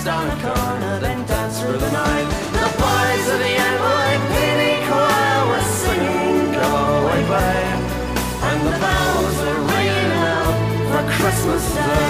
Kissed on a corner, then danced through the night. The boys of the NYPD choir were singing, Go Away Babe. And the bells were ringing out for Christmas Day.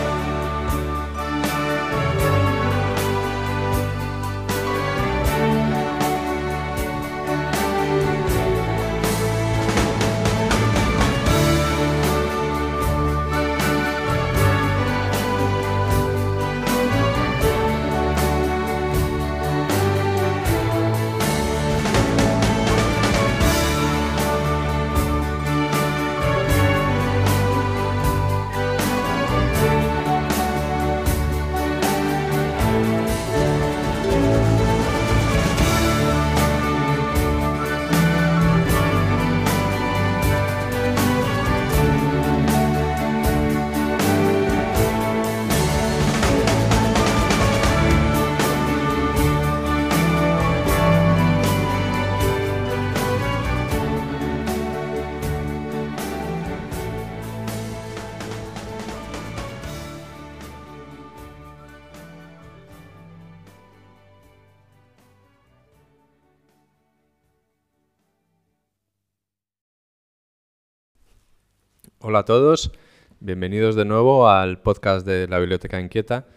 Hola a todos, bienvenidos de nuevo al podcast de la Biblioteca Inquieta.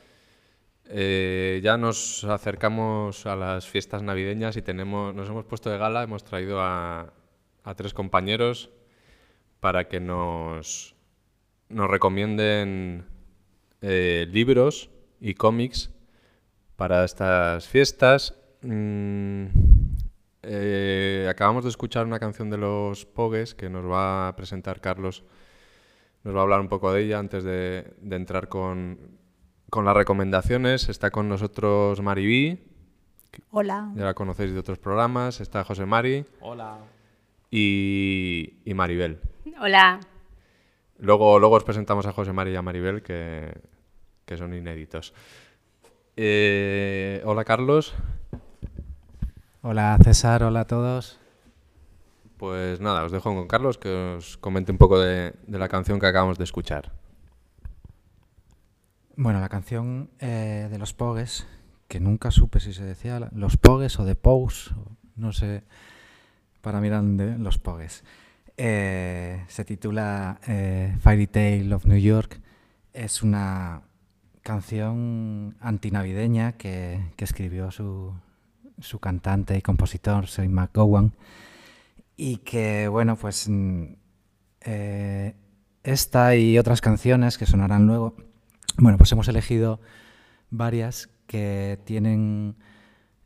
Eh, ya nos acercamos a las fiestas navideñas y tenemos, nos hemos puesto de gala, hemos traído a, tres compañeros para que nos, nos recomienden eh, libros y cómics para estas fiestas. Mm, eh, acabamos de escuchar una canción de los Pogues que nos va a presentar Carlos. Nos va a hablar un poco de ella antes de, de entrar con, con las recomendaciones. Está con nosotros Maribí, Hola. ya la conocéis de otros programas. Está José Mari Hola. y, y Maribel. Hola. Luego, luego os presentamos a José Mari y a Maribel, que, que son inéditos. Eh, hola Carlos. Hola César, hola a todos. Pues nada, os dejo con Carlos que os comente un poco de, la canción que acabamos de escuchar. Bueno, la canción eh, de los Pogues, que nunca supe si se decía los Pogues o de Pous, no sé, para de los Pogues. Eh, se titula eh, Fairy Tale of New York. Es una canción antinavideña que, escribió su, su cantante y compositor, Shane McGowan, y que, bueno, pues mm, eh, esta y otras canciones que sonarán luego, bueno, pues hemos elegido varias que tienen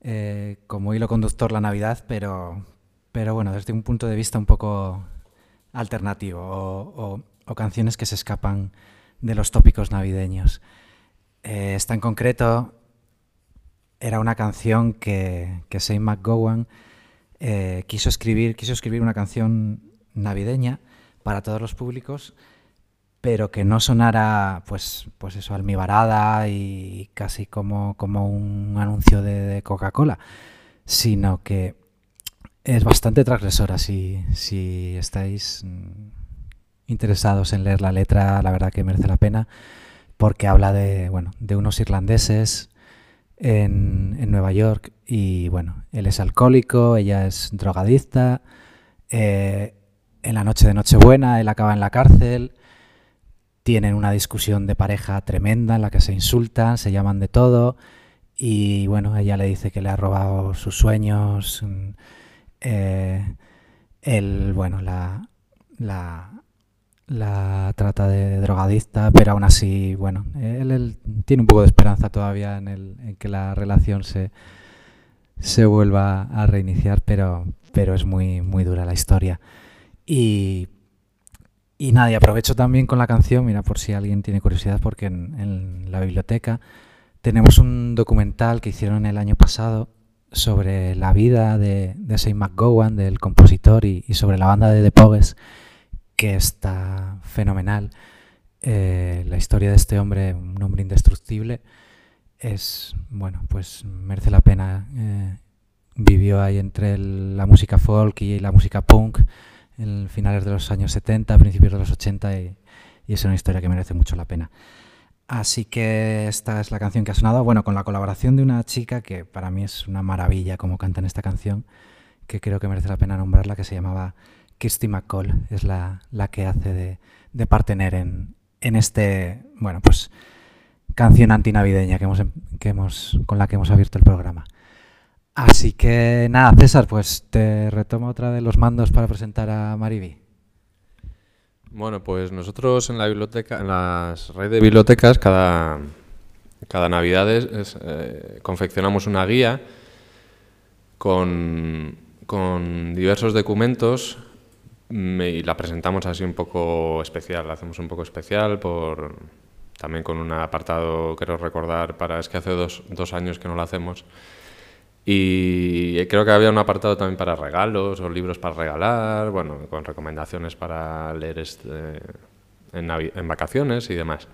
eh, como hilo conductor la Navidad, pero, pero bueno, desde un punto de vista un poco alternativo o, canciones que se escapan de los tópicos navideños. Eh, esta en concreto era una canción que, que Shane McGowan eh, quiso escribir, quiso escribir una canción navideña para todos los públicos, pero que no sonara, pues, pues eso, almibarada y casi como, como un anuncio de, Coca-Cola, sino que es bastante transgresora. Si, si estáis interesados en leer la letra, la verdad que merece la pena, porque habla de, bueno, de unos irlandeses en, en Nueva York y bueno, él es alcohólico, ella es drogadicta, eh, en la noche de Nochebuena él acaba en la cárcel, tienen una discusión de pareja tremenda en la que se insultan, se llaman de todo y bueno, ella le dice que le ha robado sus sueños, mm, eh, él, bueno, la, la, la trata de drogadicta, pero aún así, bueno, él, tiene un poco de esperanza todavía en, el, en que la relación se, se vuelva a reiniciar, pero, pero es muy, muy dura la historia. Y, y nada, y aprovecho también con la canción, mira, por si alguien tiene curiosidad, porque en, la biblioteca tenemos un documental que hicieron el año pasado sobre la vida de, de McGowan, del compositor, y sobre la banda de The Pogues, que está fenomenal. Eh, la historia de este hombre, un hombre indestructible, es, bueno, pues merece la pena. eh, vivió ahí entre la música folk y la música punk en finales de los años 70, principios de los 80 y, y es una historia que merece mucho la pena. Así que esta es la canción que ha sonado, bueno, con la colaboración de una chica que para mí es una maravilla como canta en esta canción, que creo que merece la pena nombrarla, que se llamaba Kirsty McCall, es la, la que hace de, de partener en, en este, bueno, pues canción antinavideña que hemos, em- que hemos, con la que hemos abierto el programa. Así que nada, César, pues te retomo otra vez los mandos para presentar a Mariby. Bueno, pues nosotros en la biblioteca, en las redes de bibliotecas, cada, cada es, eh, confeccionamos una guía con, con diversos documentos mm, y la presentamos así un poco especial, la hacemos un poco especial por también con un apartado, quiero recordar, para es que hace dos, dos años que no lo hacemos. Y creo que había un apartado también para regalos o libros para regalar, bueno, con recomendaciones para leer este, en, en vacaciones y demás.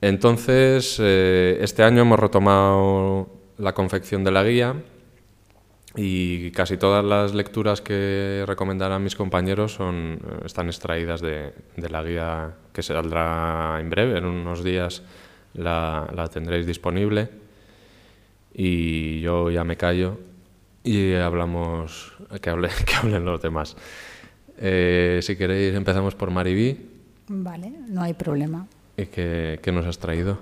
Entonces, eh, este año hemos retomado la confección de la guía y casi todas las lecturas que recomendarán mis compañeros son, eh, están extraídas de, de la guía que saldrá en breve, en unos días la, la tendréis disponible y yo ya me callo y hablamos, que, hable, que hablen los demás. Eh, si queréis, empezamos por Maribí. Vale, no hay problema. ¿Y qué, qué nos has traído?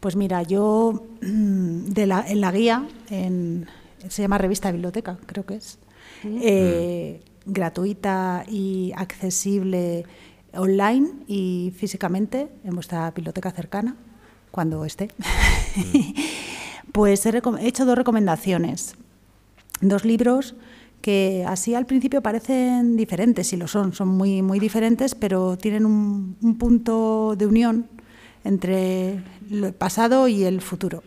Pues mira, yo de la, en la guía, en- se llama Revista Biblioteca, creo que es, eh, gratuita y accesible online y físicamente en vuestra biblioteca cercana, cuando esté. pues he, recom- he hecho dos recomendaciones. Dos libros que así al principio parecen diferentes, y lo son, son muy, muy diferentes, pero tienen un, un punto de unión entre el pasado y el futuro.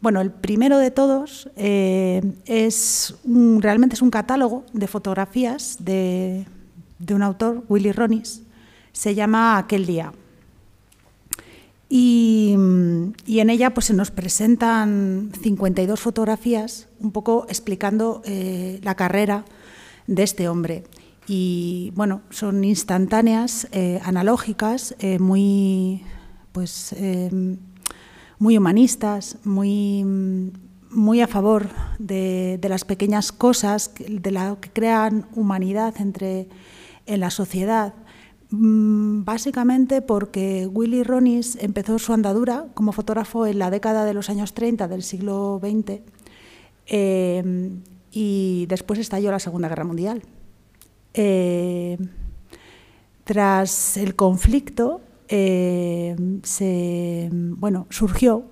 Bueno, el primero de todos eh, es un- realmente es un catálogo de fotografías de, un autor, Willy Ronis. Se llama Aquel día. Y, en ella pues, se nos presentan 52 fotografías, un poco explicando eh, la carrera de este hombre. Y bueno, son instantáneas, eh, analógicas, muy, pues, muy humanistas, muy, muy a favor de, las pequeñas cosas, de lo que crean humanidad entre, en la sociedad. Mm, Básicamente porque Willy Ronis empezó su andadura como fotógrafo en la década de los años 30 del siglo XX eh, y después estalló la Segunda Guerra Mundial. Eh, tras el conflicto, eh, se, bueno, surgió,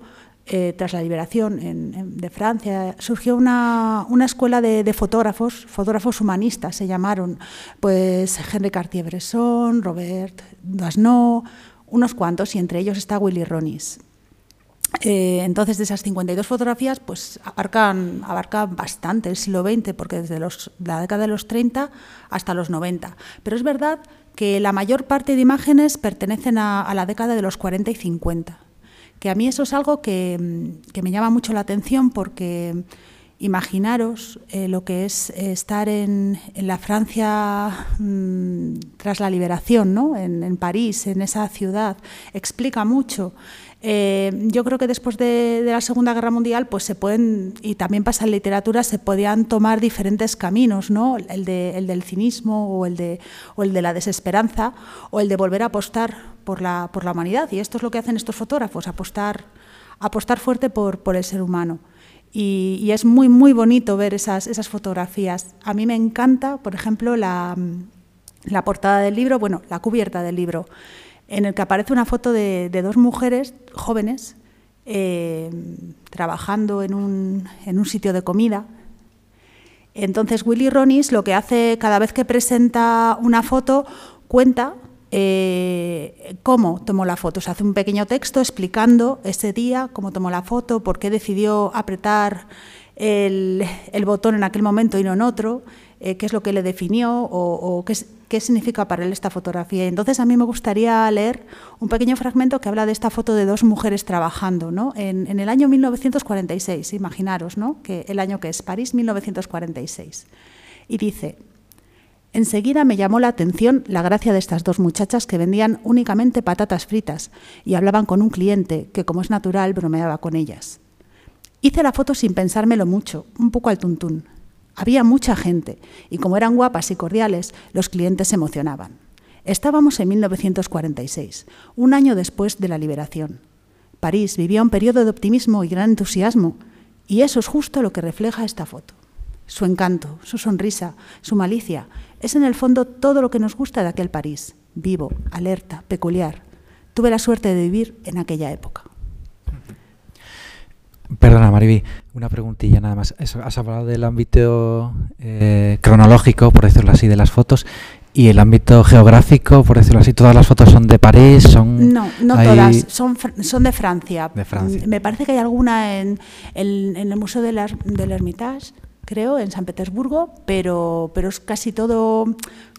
eh, tras la liberación de Francia, surgió una, una escuela de, fotógrafos, fotógrafos humanistas se llamaron, pues Henri Cartier-Bresson, Robert Doisneau, unos cuantos, y entre ellos está Willy Ronis. Eh, entonces, de esas 52 fotografías, pues abarcan, abarcan bastante el siglo XX, porque desde los- la década de los 30 hasta los 90. Pero es verdad que la mayor parte de imágenes pertenecen a, la década de los 40 y 50. Que a mí eso es algo que, mm, que me llama mucho la atención porque imaginaros eh, lo que es eh, estar en, en la Francia mm, tras la liberación, ¿no? en, en París, en esa ciudad, explica mucho. Eh, yo creo que después de, de la Segunda Guerra Mundial, pues se pueden, y también pasa en literatura, se podían tomar diferentes caminos, ¿no? El, de- el del cinismo o el, de, o el de la desesperanza o el de volver a apostar por la, por la humanidad. Y esto es lo que hacen estos fotógrafos, apostar, apostar fuerte por, por el ser humano. Y, y es muy, muy bonito ver esas, esas fotografías. A mí me encanta, por ejemplo, la, la portada del libro, bueno, la cubierta del libro, en el que aparece una foto de, dos mujeres jóvenes eh, trabajando en un, sitio de comida. Entonces Willy Ronis lo que hace cada vez que presenta una foto cuenta eh, cómo tomó la foto. Se hace un pequeño texto explicando ese día, cómo tomó la foto, por qué decidió apretar el, el botón en aquel momento y no en otro, eh, qué es lo que le definió o, o qué, es- qué significa para él esta fotografía. Entonces a mí me gustaría leer un pequeño fragmento que habla de esta foto de dos mujeres trabajando ¿no? en, en el año 1946, imaginaros, ¿no? que el año que es París 1946. Y dice, Enseguida me llamó la atención la gracia de estas dos muchachas que vendían únicamente patatas fritas y hablaban con un cliente que, como es natural, bromeaba con ellas. Hice la foto sin pensármelo mucho, un poco al tuntún. Había mucha gente y como eran guapas y cordiales, los clientes se emocionaban. Estábamos en 1946, un año después de la liberación. París vivía un periodo de optimismo y gran entusiasmo, y eso es justo lo que refleja esta foto. Su encanto, su sonrisa, su malicia, es en el fondo todo lo que nos gusta de aquel París, vivo, alerta, peculiar. Tuve la suerte de vivir en aquella época. Perdona, Mariby, una preguntilla nada más. Has hablado del ámbito eh, cronológico, por decirlo así, de las fotos, y el ámbito geográfico, por decirlo así. Todas las fotos son de París, son. No, no hay- todas, son, son de Francia. De Francia. Mm, Me parece que hay alguna en, en- en el Museo del Ar- del Hermitage, creo, en San Petersburgo, pero, pero es casi todo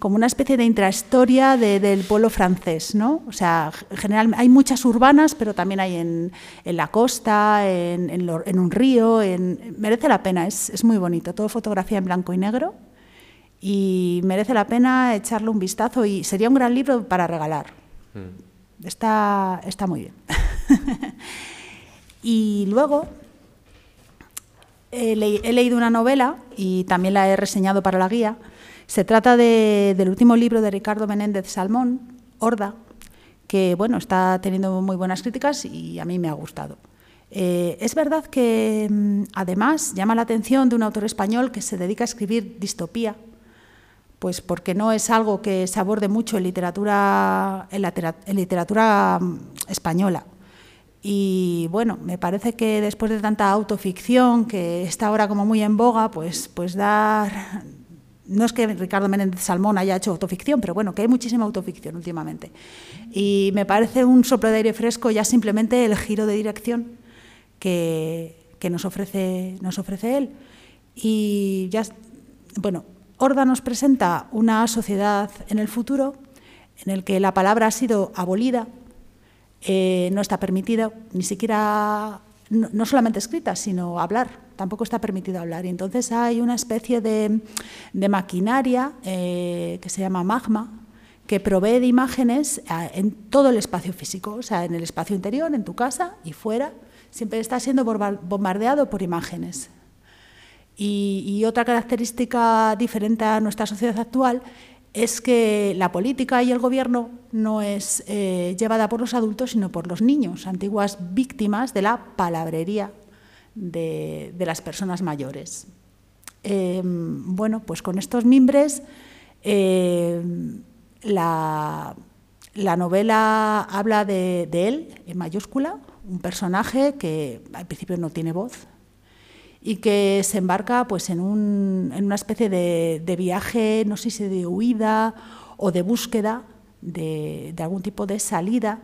como una especie de intrahistoria de- del pueblo francés, ¿no? O sea, generalmente hay muchas urbanas, pero también hay en, en la costa, en, en lo- en un río, en, merece la pena, es, es muy bonito, todo fotografía en blanco y negro y merece la pena echarle un vistazo y sería un gran libro para regalar. Está, está muy bien. y luego, he, le- he leído una novela y también la he reseñado para la guía. Se trata de- del último libro de Ricardo Menéndez Salmón, Horda, que bueno, está teniendo muy buenas críticas y a mí me ha gustado. Eh, es verdad que mm, además llama la atención de un autor español que se dedica a escribir distopía, pues porque no es algo que se aborde mucho en literatura, en la en literatura mm, española. Y bueno, me parece que después de tanta autoficción que está ahora como muy en boga, pues, pues dar... No es que Ricardo Menéndez Salmón haya hecho autoficción, pero bueno, que hay muchísima autoficción últimamente. Y me parece un soplo de aire fresco ya simplemente el giro de dirección que, que nos, ofrece, nos ofrece él. Y ya, bueno, Horda nos presenta una sociedad en el futuro en el que la palabra ha sido abolida, eh, no está permitida, ni siquiera, no, no solamente escrita, sino hablar, tampoco está permitido hablar. Y entonces hay una especie de, de maquinaria eh, que se llama magma, que provee de imágenes eh, en todo el espacio físico, o sea, en el espacio interior, en tu casa y fuera, siempre está siendo bombardeado por imágenes. Y, y otra característica diferente a nuestra sociedad actual es que la política y el gobierno no es eh, llevada por los adultos, sino por los niños, antiguas víctimas de la palabrería de, las personas mayores. Eh, bueno, pues con estos mimbres, la, la novela habla de, de él, en mayúscula, un personaje que al principio no tiene voz, y que se embarca pues, en, un- en una especie de, de viaje, no sé si de huida o de búsqueda de, de algún tipo de salida,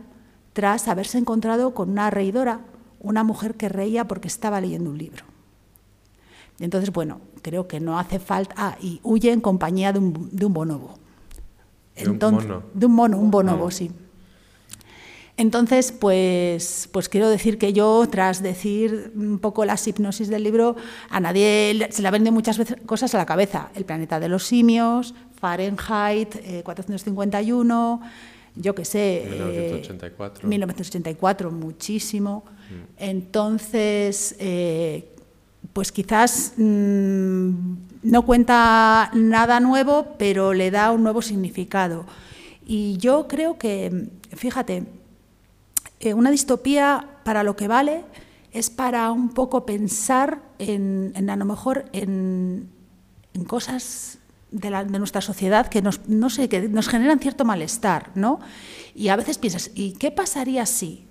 tras haberse encontrado con una reidora, una mujer que reía porque estaba leyendo un libro. Entonces, bueno, creo que no hace falta... Ah, y huye en compañía de un, de un bonobo. ¿De un mono? De un mono, un bonobo, Ah. sí. Entonces, pues, pues quiero decir que yo, tras decir un poco las hipnosis del libro, a nadie se le han venido muchas veces cosas a la cabeza. El planeta de los simios, Fahrenheit, eh, 451, yo qué sé. eh, 1984. 1984, muchísimo. Entonces, eh, pues quizás mm, no cuenta nada nuevo, pero le da un nuevo significado. Y yo creo que, fíjate, eh, una distopía para lo que vale es para un poco pensar en, en a lo mejor en, en cosas de, la- de nuestra sociedad que nos, no sé, que nos generan cierto malestar, ¿no? Y a veces piensas, ¿y qué pasaría si?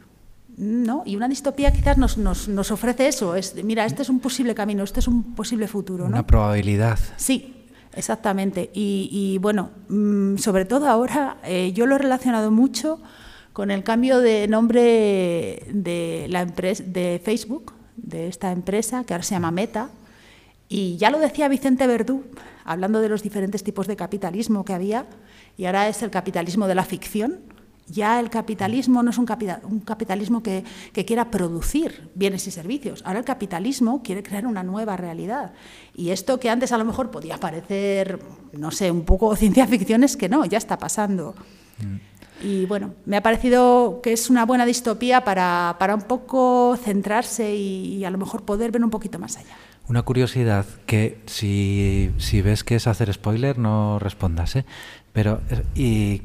¿No? Y una distopía quizás nos, nos, nos ofrece eso, es, mira, este es un posible camino, este es un posible futuro, ¿no? Una probabilidad. Sí, exactamente. Y, y, bueno, mm, sobre todo ahora eh, yo lo he relacionado mucho con el cambio de nombre de la empresa de Facebook, de esta empresa que ahora se llama Meta. Y ya lo decía Vicente Verdú, hablando de los diferentes tipos de capitalismo que había, y ahora es el capitalismo de la ficción. Ya el capitalismo no es un, un capitalismo que, que quiera producir bienes y servicios. Ahora el capitalismo quiere crear una nueva realidad. Y esto que antes a lo mejor podía parecer, no sé, un poco ciencia ficción, es que no, ya está pasando. Y bueno, me ha parecido que es una buena distopía para, para un poco centrarse y, a lo mejor poder ver un poquito más allá. Una curiosidad que si, si ves que es hacer spoiler, no respondas, ¿eh? Pero, eh, ¿y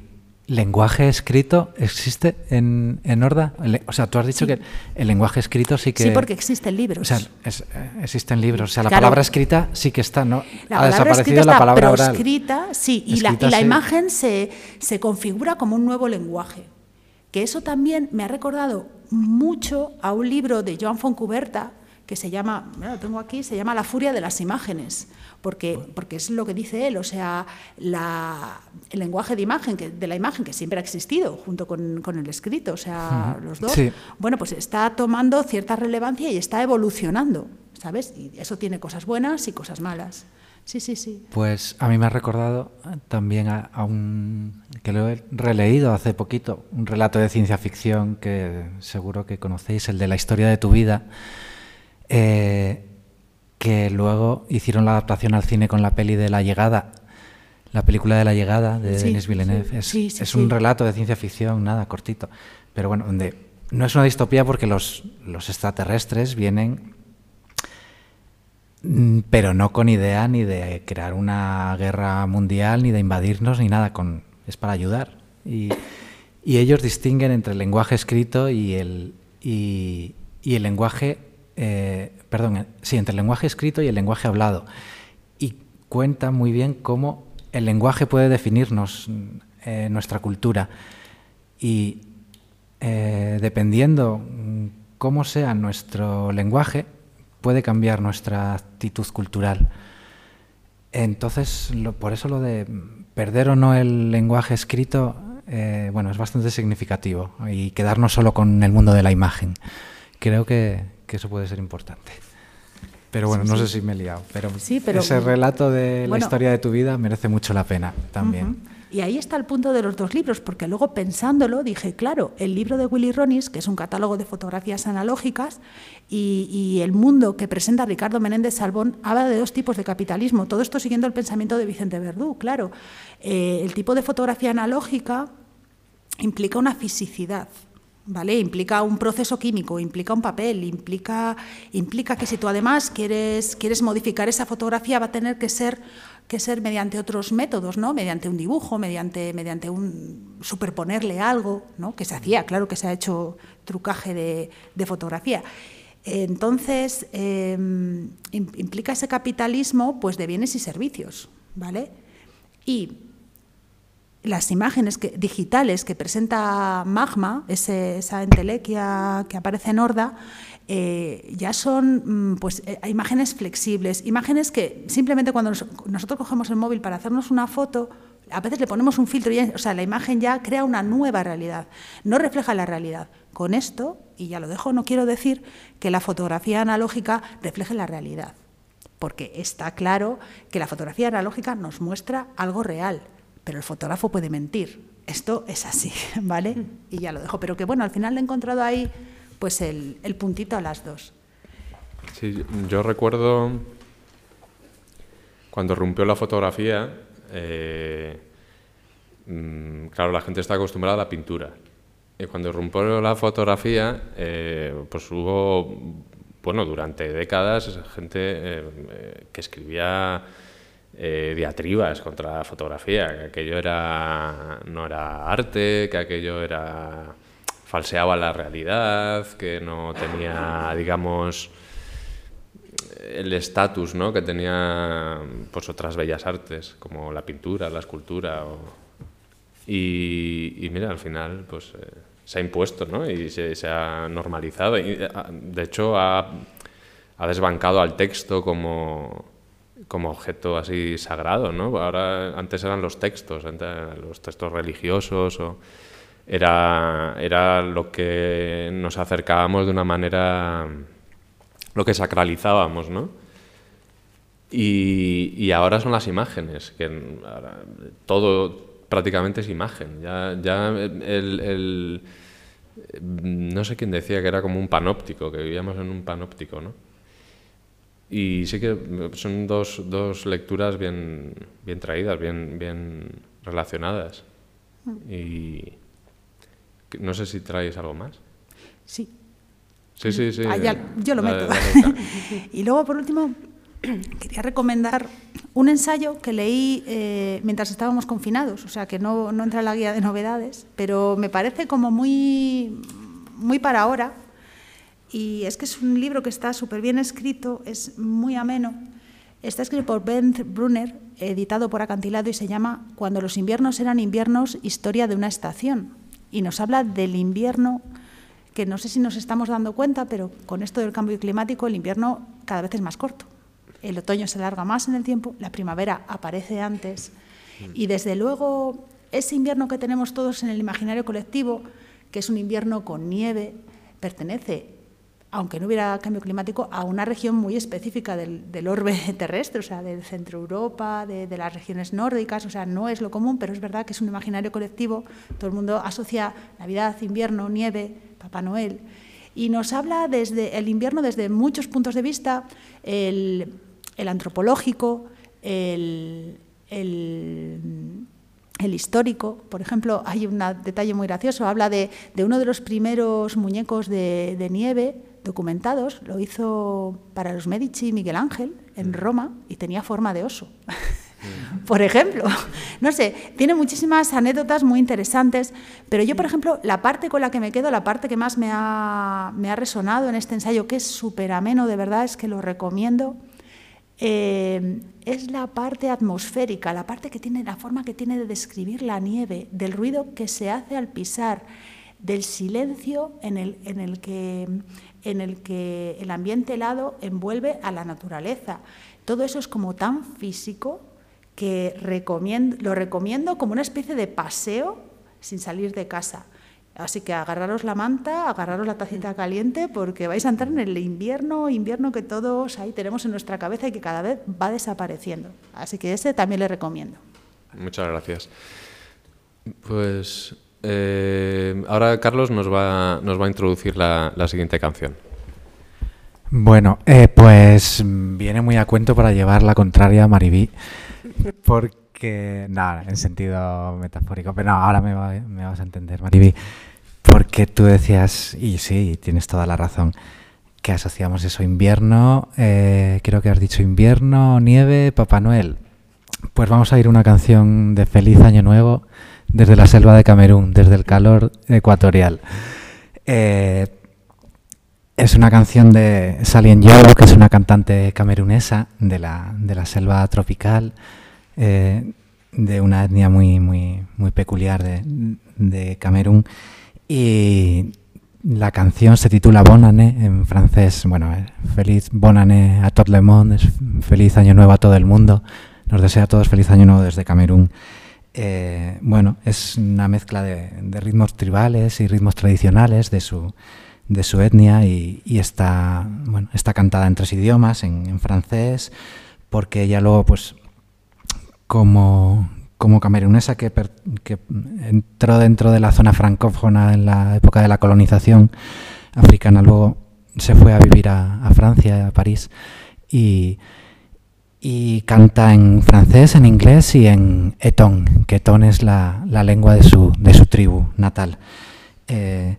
lenguaje escrito existe en, en Horda? O sea, tú has dicho Sí. que el lenguaje escrito sí que... Sí, porque existen libros. O sea, es- eh, existen libros. O sea, la Claro. palabra escrita sí que está, ¿no? La ha desaparecido la palabra oral. proscrita, sí, y la, Escrita y la sí. imagen se, se configura como un nuevo lenguaje. Que eso también me ha recordado mucho a un libro de Joan Foncuberta que se llama, mira, lo tengo aquí, se llama La furia de las imágenes, porque, porque es lo que dice él, o sea, la- el lenguaje de imagen, que, de la imagen que siempre ha existido junto con, con el escrito, o sea, los dos, Sí. bueno, pues está tomando cierta relevancia y está evolucionando, ¿sabes? Y eso tiene cosas buenas y cosas malas. Sí, sí, sí. Pues a mí me ha recordado también a, a un que lo he releído hace poquito, un relato de ciencia ficción que seguro que conocéis, el de la historia de tu vida, eh, que luego hicieron la adaptación al cine con la peli de La Llegada, la película de La Llegada de Sí, Denis Villeneuve. sí, es sí, sí, es un relato de ciencia ficción, nada, cortito, pero bueno, donde no es una distopía porque los, los extraterrestres vienen mm, pero no con idea ni de crear una guerra mundial, ni de invadirnos, ni nada, con, es para ayudar. Y, y ellos distinguen entre el lenguaje escrito y el, y, y el lenguaje, eh, perdón, sí, entre el lenguaje escrito y el lenguaje hablado. Y cuentan muy bien cómo el lenguaje puede definirnos, eh, nuestra cultura. Y eh, dependiendo mm, cómo sea nuestro lenguaje, puede cambiar nuestra actitud cultural. Entonces, por eso lo de perder o no el lenguaje escrito, eh, bueno, es bastante significativo y quedarnos solo con el mundo de la imagen. Creo que, que eso puede ser importante. Pero bueno, Sí, no sí. sé si me he liado, pero, Sí, pero- ese relato de la Bueno. historia de tu vida merece mucho la pena también. Y ahí está el punto de los dos libros, porque luego pensándolo dije, claro, el libro de Willy Ronis, que es un catálogo de fotografías analógicas, y, y el mundo que presenta Ricardo Menéndez Salbón, habla de dos tipos de capitalismo. Todo esto siguiendo el pensamiento de Vicente Verdú, claro. Eh, el tipo de fotografía analógica implica una fisicidad. ¿Vale? Implica un proceso químico, implica un papel, implica, implica que si tú además quieres, quieres modificar esa fotografía va a tener que ser, que ser mediante otros métodos, ¿no? mediante un dibujo, mediante, mediante un superponerle algo, ¿no? que se hacía, claro que se ha hecho trucaje de, de fotografía. Entonces, im- implica ese capitalismo pues, de bienes y servicios. ¿vale? Y las imágenes que- digitales que presenta Magma, ese- esa entelequia que aparece en Horda, eh, ya son mm, pues, eh, imágenes flexibles, imágenes que simplemente cuando nos- nosotros cogemos el móvil para hacernos una foto, a veces le ponemos un filtro y o sea, la imagen ya crea una nueva realidad, no refleja la realidad. Con esto, y ya lo dejo, no quiero decir que la fotografía analógica refleje la realidad, porque está claro que la fotografía analógica nos muestra algo real, pero el fotógrafo puede mentir. Esto es así, ¿vale? Y ya lo dejo. Pero que bueno, al final he encontrado ahí pues el, el puntito a las dos. Sí, yo recuerdo cuando rompió la fotografía, eh, mm, claro, la gente está acostumbrada a la pintura. Y cuando rompió la fotografía, eh, pues hubo, bueno, durante décadas, gente eh, que escribía eh, diatribas contra la fotografía, que aquello era, no era arte, que aquello era falseaba la realidad, que no tenía, digamos, el estatus ¿no? que tenía pues, otras bellas artes, como la pintura, la escultura. Y, y mira, al final pues, eh, se ha impuesto ¿no? y se, se ha normalizado. Y, ah, de hecho, ha, ha desbancado al texto como, como objeto así sagrado. ¿no? Ahora, antes eran los textos, antes los textos religiosos. O, era, era lo que nos acercábamos de una manera lo que sacralizábamos, ¿no? Y, y ahora son las imágenes, que ahora todo prácticamente es imagen. Ya, ya el, el- no sé quién decía que era como un panóptico, que vivíamos en un panóptico, ¿no? Y sí que son dos, dos lecturas bien, bien traídas, bien, bien relacionadas. Y que- no sé si traéis algo más. Sí. Sí, sí, sí. Ah, ya- yo lo Dale, meto. dale, dale. y luego, por último, quería recomendar un ensayo que leí eh, mientras estábamos confinados, o sea, que no, no entra en la guía de novedades, pero me parece como muy, muy para ahora. Y es que es un libro que está súper bien escrito, es muy ameno. Está escrito por Ben Brunner, editado por Acantilado y se llama Cuando los inviernos eran inviernos, historia de una estación. Y nos habla del invierno que no sé si nos estamos dando cuenta, pero con esto del cambio climático el invierno cada vez es más corto. El otoño se alarga más en el tiempo, la primavera aparece antes y desde luego ese invierno que tenemos todos en el imaginario colectivo, que es un invierno con nieve, pertenece, aunque no hubiera cambio climático, a una región muy específica del, del orbe terrestre, o sea, del centro Europa, de, de las regiones nórdicas, o sea, no es lo común, pero es verdad que es un imaginario colectivo, todo el mundo asocia Navidad, invierno, nieve, Papá Noel, y nos habla desde el invierno desde muchos puntos de vista, el, el antropológico, el, el, el histórico. Por ejemplo, hay un detalle muy gracioso, habla de, de uno de los primeros muñecos de, de nieve, documentados, lo hizo para los Medici Miguel Ángel en Roma y tenía forma de oso. por ejemplo, no sé, tiene muchísimas anécdotas muy interesantes, pero yo, por ejemplo, la parte con la que me quedo, la parte que más me ha, me ha resonado en este ensayo, que es súper ameno, de verdad, es que lo recomiendo, eh, es la parte atmosférica, la parte que tiene, la forma que tiene de describir la nieve, del ruido que se hace al pisar, del silencio en el, en el, que, en el que el ambiente helado envuelve a la naturaleza. Todo eso es como tan físico que lo recomiendo como una especie de paseo sin salir de casa. Así que agarraros la manta, agarraros la tacita caliente, porque vais a entrar en el invierno, invierno que todos ahí tenemos en nuestra cabeza y que cada vez va desapareciendo. Así que ese también le recomiendo. Muchas gracias. Pues eh, ahora Carlos nos va, nos va a introducir la, siguiente canción. Bueno, eh, pues viene muy a cuento para llevar la contraria a Maribí, porque, nada, en sentido metafórico, pero no, ahora me vas a entender, Maribí, porque tú decías, y sí, tienes toda la razón, que asociamos eso, invierno, eh, creo que has dicho invierno, nieve, Papá Noel. Pues vamos a ir una canción de Feliz Año Nuevo desde la selva de Camerún, desde el calor ecuatorial. Eh, es una canción de Salien Yolo, que es una cantante camerunesa de la, de la selva tropical, eh, de una etnia muy, muy, muy peculiar de, de Camerún. Y la canción se titula Bon Année en francés. Bueno, eh, feliz Bon Année a tout le monde, feliz año nuevo a todo el mundo. Nos desea a todos feliz año nuevo desde Camerún. Eh, bueno, es una mezcla de, ritmos tribales y ritmos tradicionales de su, de su etnia y, y está, está cantada en tres idiomas, en, francés, porque ella luego, pues, como, como camerunesa que entró dentro de la zona francófona en la época de la colonización africana, luego se fue a vivir a, a Francia, a París, y, y canta en francés, en inglés y en etón, que etón es la, lengua de su, de su tribu natal. Eh,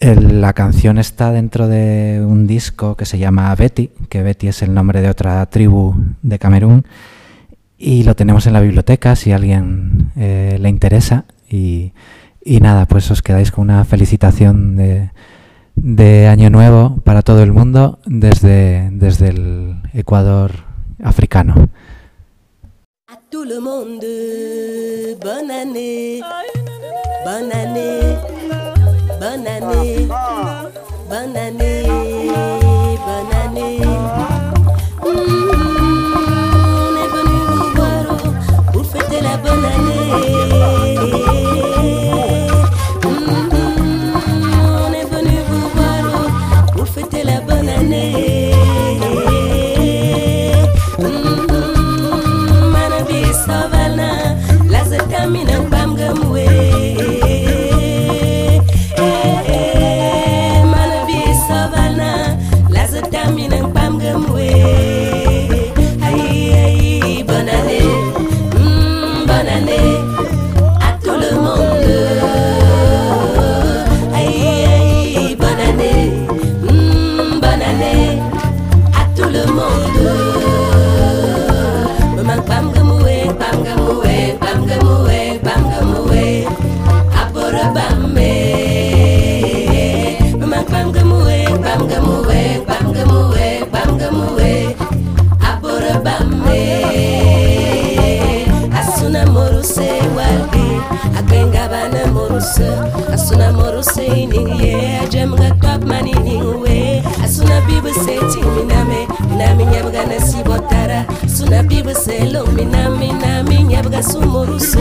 la canción está dentro de un disco que se llama Betty, que Betty es el nombre de otra tribu de Camerún, y lo tenemos en la biblioteca si a alguien eh, le interesa. Y, nada, pues os quedáis con una felicitación de, Año Nuevo para todo el mundo desde el Ecuador africano. À tout le monde, bonne année, bonne année, bonne année, bonne année, bonne année. Mm, on est venu vous voir pour fêter la bonne année. Asuna moro seini yeah, jam got top money. Asuna people say miname, nami nyabaga nasibotara. Asuna people say lo nami miname nyabaga sumoruse.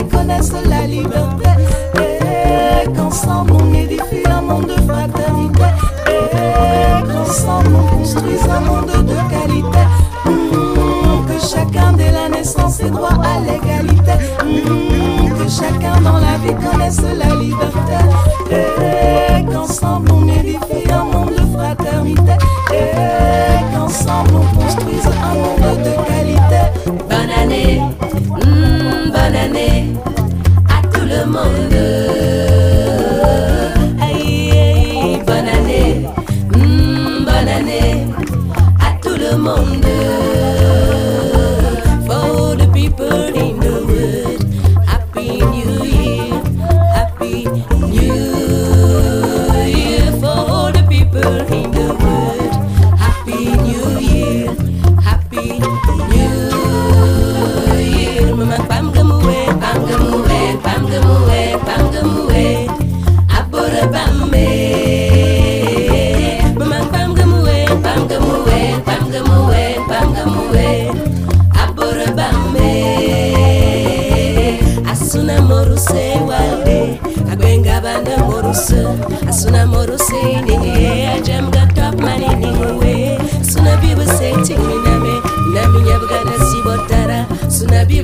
qui connaissent la liberté. Et qu'ensemble on édifie un monde de fraternité. Et qu'ensemble on construise un monde de qualité. Mmh, que chacun dès la naissance ait droit à l'égalité. Mmh, que chacun dans la vie connaisse la liberté. Et qu'ensemble on édifie un monde de fraternité. Et qu'ensemble on construise un monde de qualité. À tout le monde.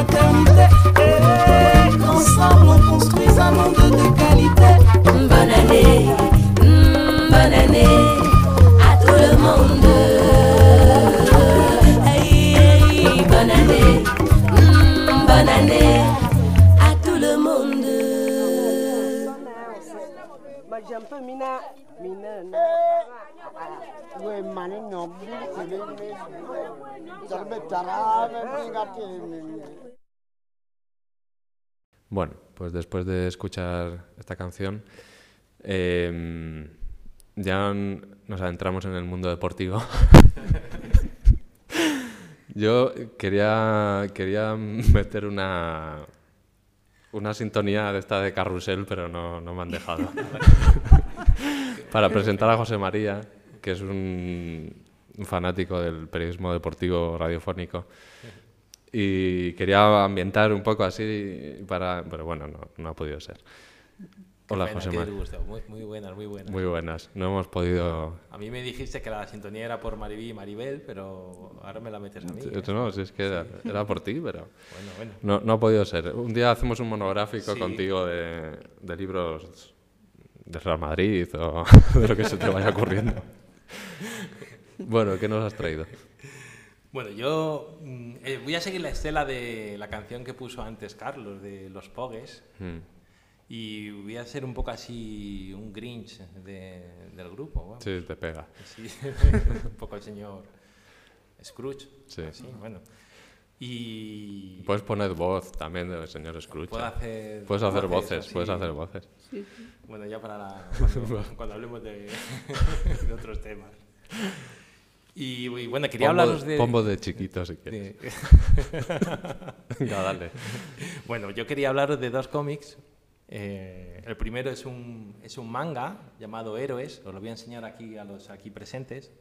monde de fraternité. Et qu'ensemble on construise un monde de qualité. Bonne année, mm, bonne année à tout le monde. Aïe, aïe, bonne année, mm, bonne année à tout le monde. Majampa mina mina we mane nom di sele me jalbe tarabe pingate Bueno, pues después de escuchar esta canción, em, ya nos adentramos en el mundo deportivo. Yo quería, quería meter una, una sintonía de esta de carrusel, pero no, no me han dejado. Para presentar a José María, que es un fanático del periodismo deportivo radiofónico. Y quería ambientar un poco así para... Pero bueno, no, no ha podido ser. Hola, Pena, José María. Muy, muy buenas, muy buenas. Muy buenas. No hemos podido... A mí me dijiste que la sintonía era por Maribí y Maribel, pero ahora me la metes a mí. ¿eh? No, si es que era, era por ti, pero... Bueno, bueno. No, no ha podido ser. Un día hacemos un monográfico Sí. contigo de, de libros de Real Madrid o de lo que se te vaya ocurriendo. Bueno, ¿qué nos has traído? Bueno, yo mm, eh, voy a seguir la estela de la canción que puso antes Carlos, de Los Pogues, Mm. y voy a ser un poco así un Grinch de- del grupo. vamos. Sí, te pega. Sí, un poco el señor Scrooge. Sí. así, bueno. Y Puedes poner voz también del señor Scrooge. puedo hacer Puedes hacer voces, así. puedes hacer voces. Bueno, ya para la- cuando, cuando hablemos de, de otros temas. Y, y bueno, quería hablaros de... pon voz de chiquito si quieres. de- Venga, dale. Bueno, yo quería hablaros de dos cómics. Eh, el primero es un, es un manga llamado Héroes, os lo voy a enseñar aquí a los aquí presentes,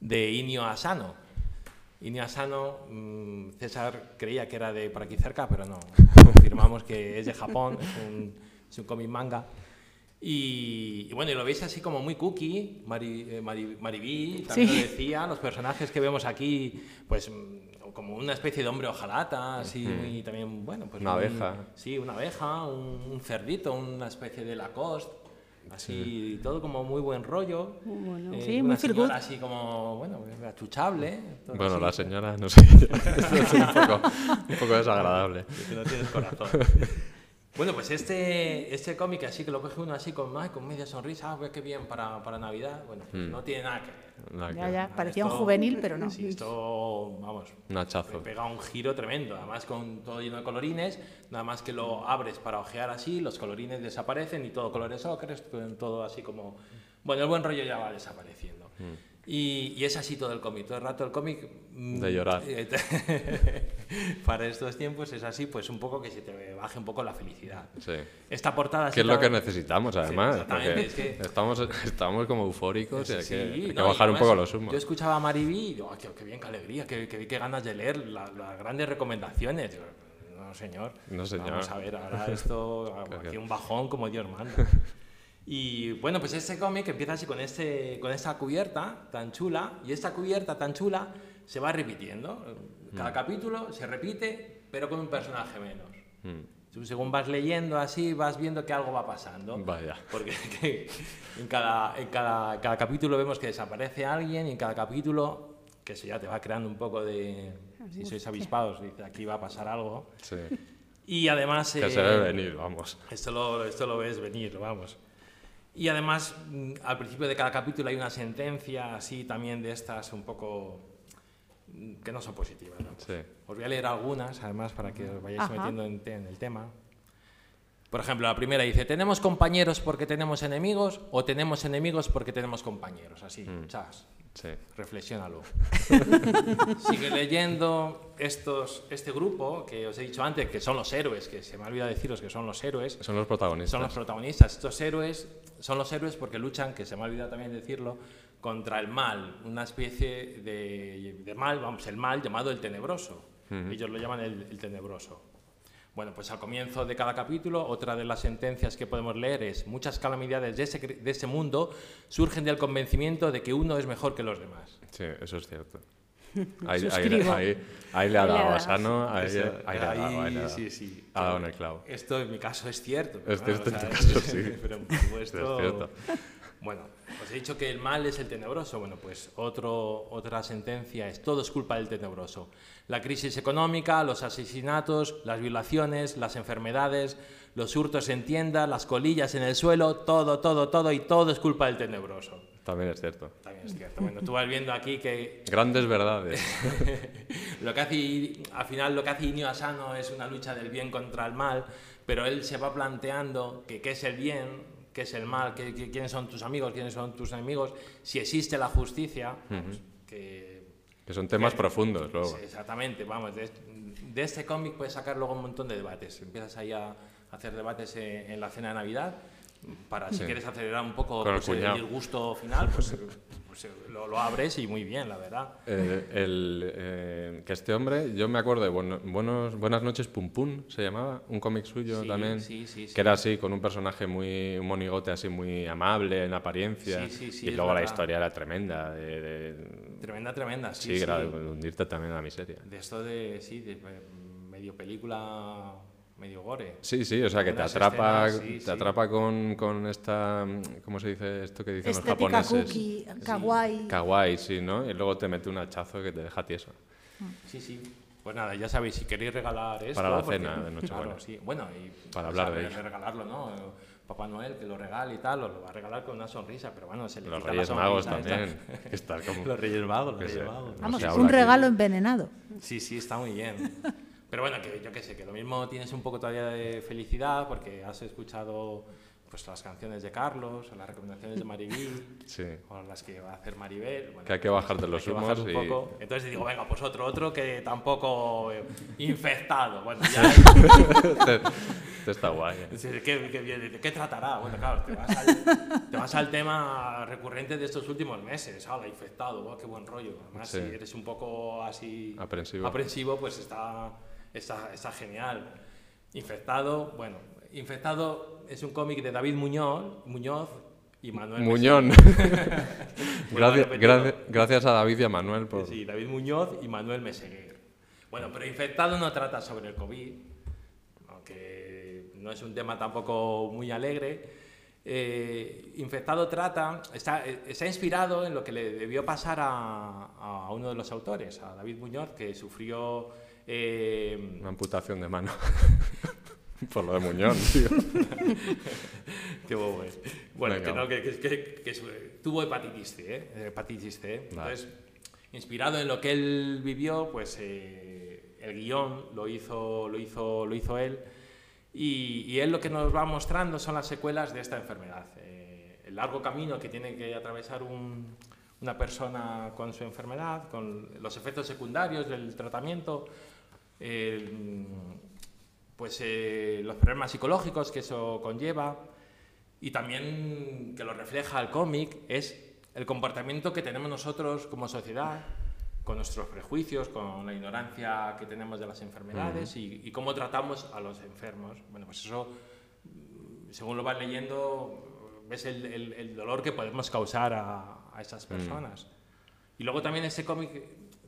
de Inio Asano. Inio Asano, mm, César creía que era de por aquí cerca, pero no. Confirmamos que es de Japón, es un, es un cómic manga. Y, y bueno, y lo veis así como muy cookie, Mari, eh, Mari- Maribí también Sí. lo decía, los personajes que vemos aquí, pues mm, como una especie de hombre ojalata, así muy también, bueno, pues Una muy- abeja. Sí, una abeja, un, un cerdito, una especie de Lacoste, así todo como muy buen rollo. Eh, Sí, una muy señora así como, bueno, achuchable. Bueno, así. la señora, no sé. es un poco, un poco desagradable. que no tienes corazón. Bueno, pues este, este cómic así que lo coge uno así con, ay, con media sonrisa, ah, ve qué bien para, para Navidad. Bueno, pues no tiene nada que ver. Nada Ya, que- ya, parecía un juvenil, pero no. Sí, esto, vamos, Un hachazo. pega un giro tremendo. Además, con todo lleno de colorines, nada más que lo abres para ojear así, los colorines desaparecen y todo colores ocres, todo así como. Bueno, el buen rollo ya va desapareciendo. Y, y es así todo el cómic, todo el rato el cómic... mm, De llorar. eh, Para estos tiempos es así, pues un poco que se te baje un poco la felicidad. Sí. Esta portada... Que sí es lo que ta- necesitamos, además. exactamente, porque es que- estamos, estamos como eufóricos y hay que, Sí, hay que no, bajar un poco los humos. Yo escuchaba a Mariby y digo, "Ah, qué, qué bien, qué alegría, qué, qué, qué ganas de leer la- las grandes recomendaciones. No, señor. No, señor. Vamos a ver, ahora esto, aquí un bajón como Dios manda. Y bueno, pues este cómic empieza así con, este, con esta cubierta tan chula, y esta cubierta tan chula se va repitiendo. Cada Mm. capítulo se repite, pero con un personaje menos. Mm, Tú, según vas leyendo así, vas viendo que algo va pasando. Vaya. Porque que en, cada, en, cada, cada capítulo vemos que desaparece alguien y en cada capítulo, que eso ya te va creando un poco de... Si sois avispados, dice, aquí va a pasar algo. Sí. Y además... Que eh, se ve venir, vamos. Esto lo, esto lo ves venir, vamos. Y además, mm, al principio de cada capítulo hay una sentencia así también de estas un poco mm, que no son positivas. ¿no? Sí. Os voy a leer algunas, además, para que os vayáis Ajá. metiendo en, el tema. Por ejemplo, la primera dice, ¿tenemos compañeros porque tenemos enemigos o tenemos enemigos porque tenemos compañeros? Así, chas, Sí. reflexiónalo. Sigue leyendo estos, este grupo que os he dicho antes, que son los héroes, que se me ha olvidado deciros que son los héroes. Son los protagonistas. Son los protagonistas. Estos héroes son los héroes porque luchan, que se me ha olvidado también decirlo, contra el mal, una especie de, de mal, vamos, el mal llamado el tenebroso. Ellos lo llaman el, el tenebroso. Bueno, pues al comienzo de cada capítulo, otra de las sentencias que podemos leer es, muchas calamidades de ese, de ese mundo surgen del convencimiento de que uno es mejor que los demás. Sí, eso es cierto. Ahí, ahí, ahí, ahí le ha dado a. Sano, ahí, le ha dado, sí, sí. Ha dado en el clavo. Esto en mi caso es cierto. Es claro, cierto en o tu sea, caso, sí. Pero por supuesto. Es cierto. Bueno, os he dicho que el mal es el tenebroso. Bueno, pues otro, otra sentencia es todo es culpa del tenebroso. La crisis económica, los asesinatos, las violaciones, las enfermedades, los hurtos en tiendas, las colillas en el suelo, todo, todo, todo y todo es culpa del tenebroso. También es cierto. También es cierto. Bueno, tú vas viendo aquí que Grandes verdades. lo que hace, al final lo que hace Inio Asano es una lucha del bien contra el mal, pero él se va planteando que qué es el bien, qué es el mal, qué- qué- quiénes son tus amigos, quiénes son tus enemigos, si existe la justicia, vamos, que... Que son temas que- profundos luego. Exactamente, vamos, de, de este cómic puedes sacar luego un montón de debates. Empiezas ahí a hacer debates eh, en la cena de Navidad, para si Sí. quieres acelerar un poco pues, el, disgusto final, pues, pues, eh, lo, lo abres y muy bien, la verdad. Eh, el, eh, que este hombre, yo me acuerdo de Bueno- buenos, Buenas noches Pum Pum, se llamaba, un cómic suyo Sí, también, sí, sí, sí. que era así, con un personaje muy, un monigote así muy amable en apariencia, y luego la verdad. historia era tremenda, de, de- Tremenda, tremenda, sí, sí, era de hundirte también en la miseria. De esto de, sí, de eh, medio película, medio gore. Sí, sí, o sea, que te atrapa, escenas, sí, te sí. atrapa con, con esta, ¿cómo se dice esto que dicen los Estética japoneses? cookie, kawaii. Kawaii, sí, ¿no? Y luego te mete un hachazo que te deja tieso. Sí, sí. Pues nada, ya sabéis, si queréis regalar esto... Para la porque- cena de Nochebuena. Claro, sí. Bueno, y... Para o hablar sea, de ello. regalarlo, ¿no? Papá Noel, que lo regale y tal, os lo va a regalar con una sonrisa, pero bueno, se le Los quita Reyes la Magos también. estar como- Los Reyes Magos, los Reyes Magos. no Vamos, habla un aquí. regalo envenenado. Sí, sí, está muy bien. Pero bueno, que yo qué sé, que lo mismo tienes un poco todavía de felicidad porque has escuchado pues las canciones de Carlos, o las recomendaciones de Maribí, Sí. o las que va a hacer Maribel. Bueno, Que hay que bajarte los hay que bajar humos un y- poco. Entonces digo, venga, pues otro, otro que tampoco eh, infectado. Bueno, ya. este, este está guay. ¿eh? ¿Qué, qué, ¿De qué tratará? Bueno, claro, te vas, al, te vas al tema recurrente de estos últimos meses. ¡Hala, infectado! ¡Buah, ¡Qué buen rollo! Además, Sí. si eres un poco así... Aprensivo. aprensivo, pues está, está, está genial. Infectado, bueno, Infectado es un cómic de David Muñoz, Muñoz y Manuel Muñón. Gracias, gracias, gracias a David y a Manuel por... Sí, David Muñoz y Manuel Meseguer. Bueno, pero Infectado no trata sobre el COVID, aunque no es un tema tampoco muy alegre. Eh, Infectado trata, está, está inspirado en lo que le debió pasar a, a uno de los autores, a David Muñoz, que sufrió... eh, Una amputación de mano. por lo de Muñón, tío. Qué bobo es. Bueno, Venga, que, no, que, que- que- tuvo hepatitis C, ¿eh? Hepatitis C. Vale. Entonces, inspirado en lo que él vivió, pues eh, el guion lo hizo, lo hizo, lo hizo él. Y, y él lo que nos va mostrando son las secuelas de esta enfermedad. Eh, el largo camino que tiene que atravesar un, una persona con su enfermedad, con los efectos secundarios del tratamiento, el, pues eh, los problemas psicológicos que eso conlleva y también que lo refleja el cómic es el comportamiento que tenemos nosotros como sociedad con nuestros prejuicios, con la ignorancia que tenemos de las enfermedades y, y cómo tratamos a los enfermos. Bueno, pues eso, mm, según lo vas leyendo, ves el, el- el dolor que podemos causar a, a esas personas. Y luego también este cómic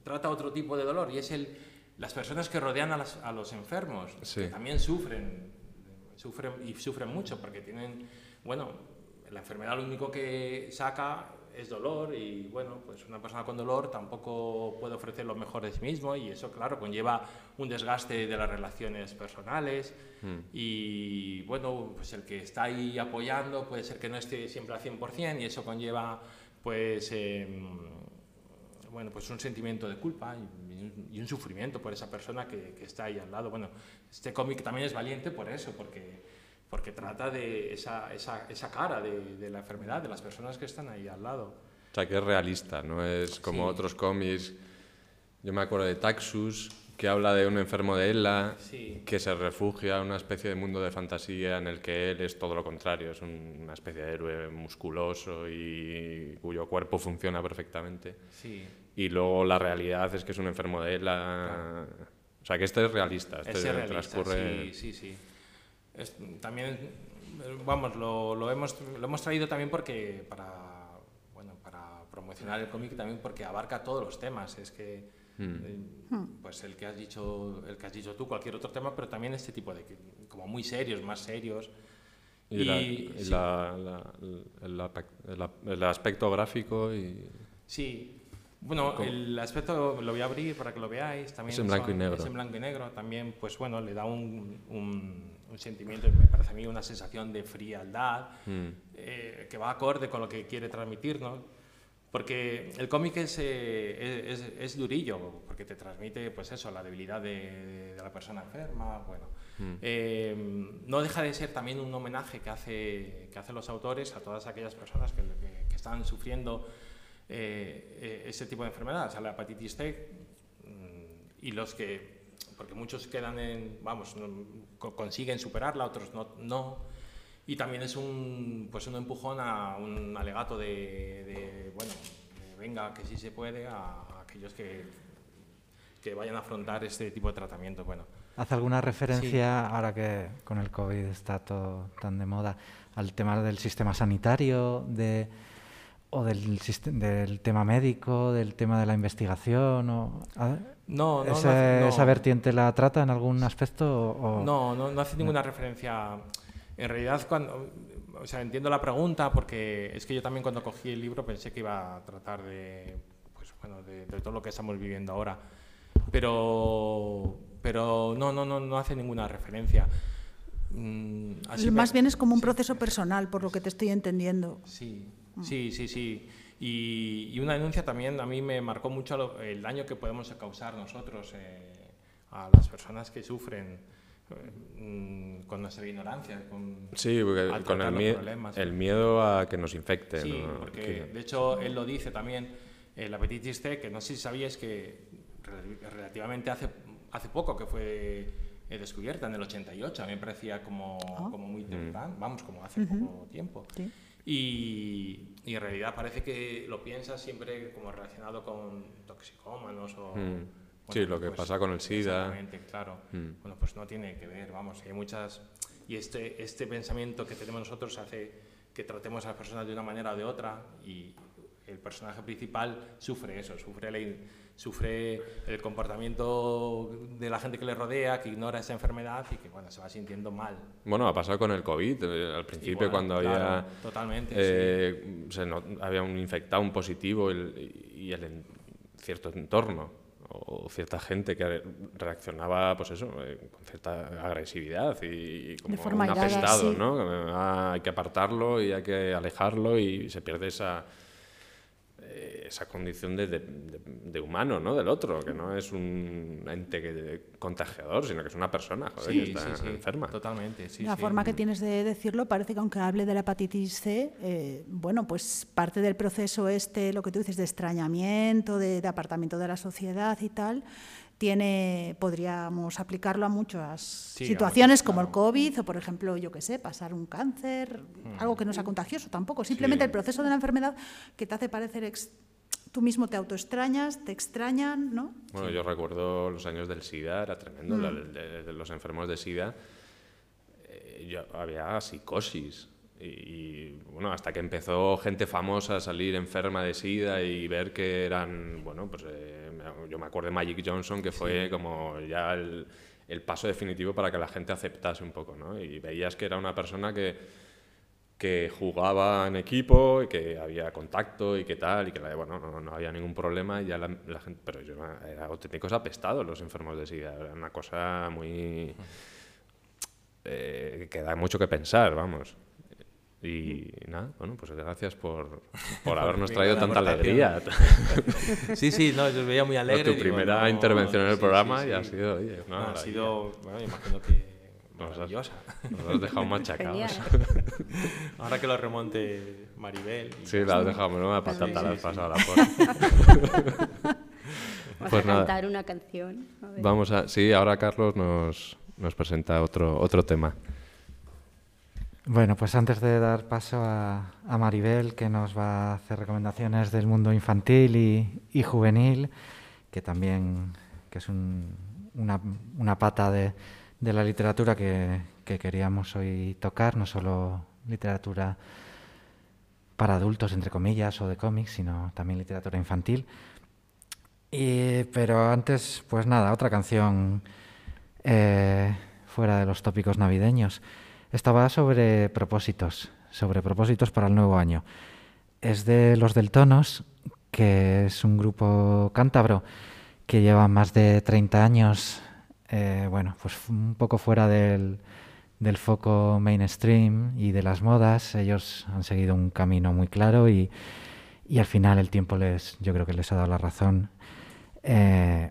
trata otro tipo de dolor y es el, las personas que rodean a, las- a los enfermos, Sí. que también sufren, sufren y sufren mucho porque tienen, bueno, la enfermedad lo único que saca es dolor y bueno, pues una persona con dolor tampoco puede ofrecer lo mejor de sí mismo y eso claro conlleva un desgaste de las relaciones personales y bueno, pues el que está ahí apoyando puede ser que no esté siempre al 100% y eso conlleva pues em, bueno, pues un sentimiento de culpa y, un sufrimiento por esa persona que, que está ahí al lado. Bueno, este cómic también es valiente por eso, porque, porque trata de esa, esa, esa cara de, de la enfermedad, de las personas que están ahí al lado. O sea, que es realista, no es como Sí. otros cómics. Yo me acuerdo de Taxus, que habla de un enfermo de Sí. que se refugia en una especie de mundo de fantasía en el que él es todo lo contrario, es un- una especie de héroe musculoso y cuyo cuerpo funciona perfectamente. Sí. Y luego la realidad es que es un enfermo de ELA. O sea, que este es realista, este Es ser realista, transcurre... sí, sí, sí. Es- también, vamos, lo, lo hemos, lo hemos traído también porque para, bueno, para promocionar el cómic también porque abarca todos los temas. Es que, eh, pues el que has dicho, el que has dicho tú, cualquier otro tema, pero también este tipo de, como muy serios, más serios. Y, la- Y- y sí. la- la- el, aspecto gráfico y... Sí. Bueno, ¿Cómo? el aspecto lo voy a abrir para que lo veáis. También Es en blanco y negro. Es en blanco y negro. También, pues bueno, le da un, un, un sentimiento, me parece a mí, una sensación de frialdad Mm. eh, que va acorde con lo que quiere transmitirnos. Porque el cómic es, eh, es, durillo, porque te transmite, pues eso, la debilidad de, de la persona enferma, bueno. Eh, no deja de ser también un homenaje que hace, que hacen los autores a todas aquellas personas que, que- que están sufriendo eh, ese tipo de enfermedades, a la hepatitis C, mm, y los que, porque muchos quedan en, vamos, no- consiguen superarla, otros no, no. Y también es un, pues un empujón a un alegato de, de, bueno, de venga, que sí se puede, a, aquellos que, que vayan a afrontar este tipo de tratamiento. Bueno, ¿Hace alguna referencia, ahora que con el COVID está todo tan de moda, al tema del sistema sanitario de, o del, del tema médico, del tema de la investigación? O, No, no, no ese- hace- no. ¿Esa vertiente la trata en algún aspecto? O- No, no, no hace ninguna referencia. En realidad, cuando, o sea, entiendo la pregunta porque es que yo también cuando cogí el libro pensé que iba a tratar de, pues, bueno, de, de todo lo que estamos viviendo ahora. Pero, pero no, no, no, no hace ninguna referencia. Mm, así Más bien es como un sí. proceso personal, por lo que te estoy entendiendo. Sí, sí, sí, sí. Y, y una denuncia también a mí me marcó mucho el daño que podemos causar nosotros eh, a las personas que sufren mm, con nuestra ignorancia. Con, Sí, con el, los mie- problemas. el miedo a que nos infecten. Sí, ¿no? porque Que- de hecho él lo dice también, la hepatitis C, que no sé si sabíais que rel- relativamente hace, hace poco que fue eh, descubierta, en el 88, a mí me parecía como, como muy temprano, vamos, como hace poco tiempo. Sí. Y, y en realidad parece que lo piensas siempre como relacionado con toxicómanos o... Mm. Sí, lo que pasa con el SIDA. Exactamente, claro. Mm. Bueno, pues no tiene que ver, vamos, hay muchas... Y este, este pensamiento que tenemos nosotros hace que tratemos a las personas de una manera o de otra y el personaje principal sufre eso, sufre, la sufre el comportamiento de la gente que le rodea, que ignora esa enfermedad y que bueno, se va sintiendo mal. Bueno, ha pasado con el COVID. eh, Al principio, Igual, cuando claro, había. totalmente, eh, se no- había un infectado, un positivo el- y el en- cierto entorno o cierta gente que reaccionaba, pues eso, eh, con cierta agresividad y, y como un apestado, sí. ¿no? Ah, hay que apartarlo y hay que alejarlo y se pierde esa esa condición de, de- de- de humano, ¿no? Del otro, que no es un ente que- contagiador, sino que es una persona, joder, que está sí, sí, enferma. Totalmente, sí. la sí. forma que tienes de decirlo parece que aunque hable de la hepatitis C, eh, bueno, pues parte del proceso este, lo que tú dices, de extrañamiento, de, de apartamiento de la sociedad y tal, tiene, podríamos aplicarlo a muchas Sí, situaciones claro. como el COVID o, por ejemplo, yo qué sé, pasar un cáncer, algo que no sea contagioso tampoco, simplemente Sí. el proceso de la enfermedad que te hace parecer... ex- Tú mismo te autoextrañas, te extrañan, ¿no? Bueno, yo recuerdo los años del SIDA, era Mm. tremendo. de- de los enfermos de SIDA, eh, yo- había psicosis. Y, y, bueno, hasta que empezó gente famosa a salir enferma de SIDA y ver que eran, bueno, pues eh, yo me acuerdo de Magic Johnson, que fue como ya el, el paso definitivo para que la gente aceptase un poco, ¿no? Y veías que era una persona que que jugaba en equipo y que había contacto y que tal, y que bueno, no, no había ningún problema, y ya la, la gente, pero yo era auténticos apestados los enfermos de SIDA, era una cosa muy... eh, que da mucho que pensar, vamos. Y nada, bueno, pues gracias por, por habernos traído tanta alegría. Sí, sí, no, yo os veía muy alegre. tu digo, primera no, intervención en el sí, programa sí, y ha sí. sido, oye, No, ha sido, bueno, imagino que Nos has- maravillosa. Nos has dejado machacados. Ahora que lo remonte Maribel. Sí, la has dejado menuda patata, Sí, la sí, has sí. pasado a la porra. Vas Pues a nada. cantar una canción. a ver. Vamos a. Sí, ahora Carlos nos, nos presenta otro, otro tema. Bueno, pues antes de dar paso a, Maribel, que nos va a hacer recomendaciones del mundo infantil y, juvenil, que también que es un- una, pata de, la literatura que, que queríamos hoy tocar, no solo literatura para adultos, entre comillas, o de cómics, sino también literatura infantil. Pero antes, pues nada, otra canción eh, fuera de los tópicos navideños. Esta va sobre propósitos, sobre propósitos para el nuevo año. Es de Los Deltonos, que es un grupo cántabro que lleva más de 30 años, eh, bueno, pues un poco fuera del, foco mainstream y de las modas. Ellos han seguido un camino muy claro y, y al final el tiempo les, yo creo que les ha dado la razón eh,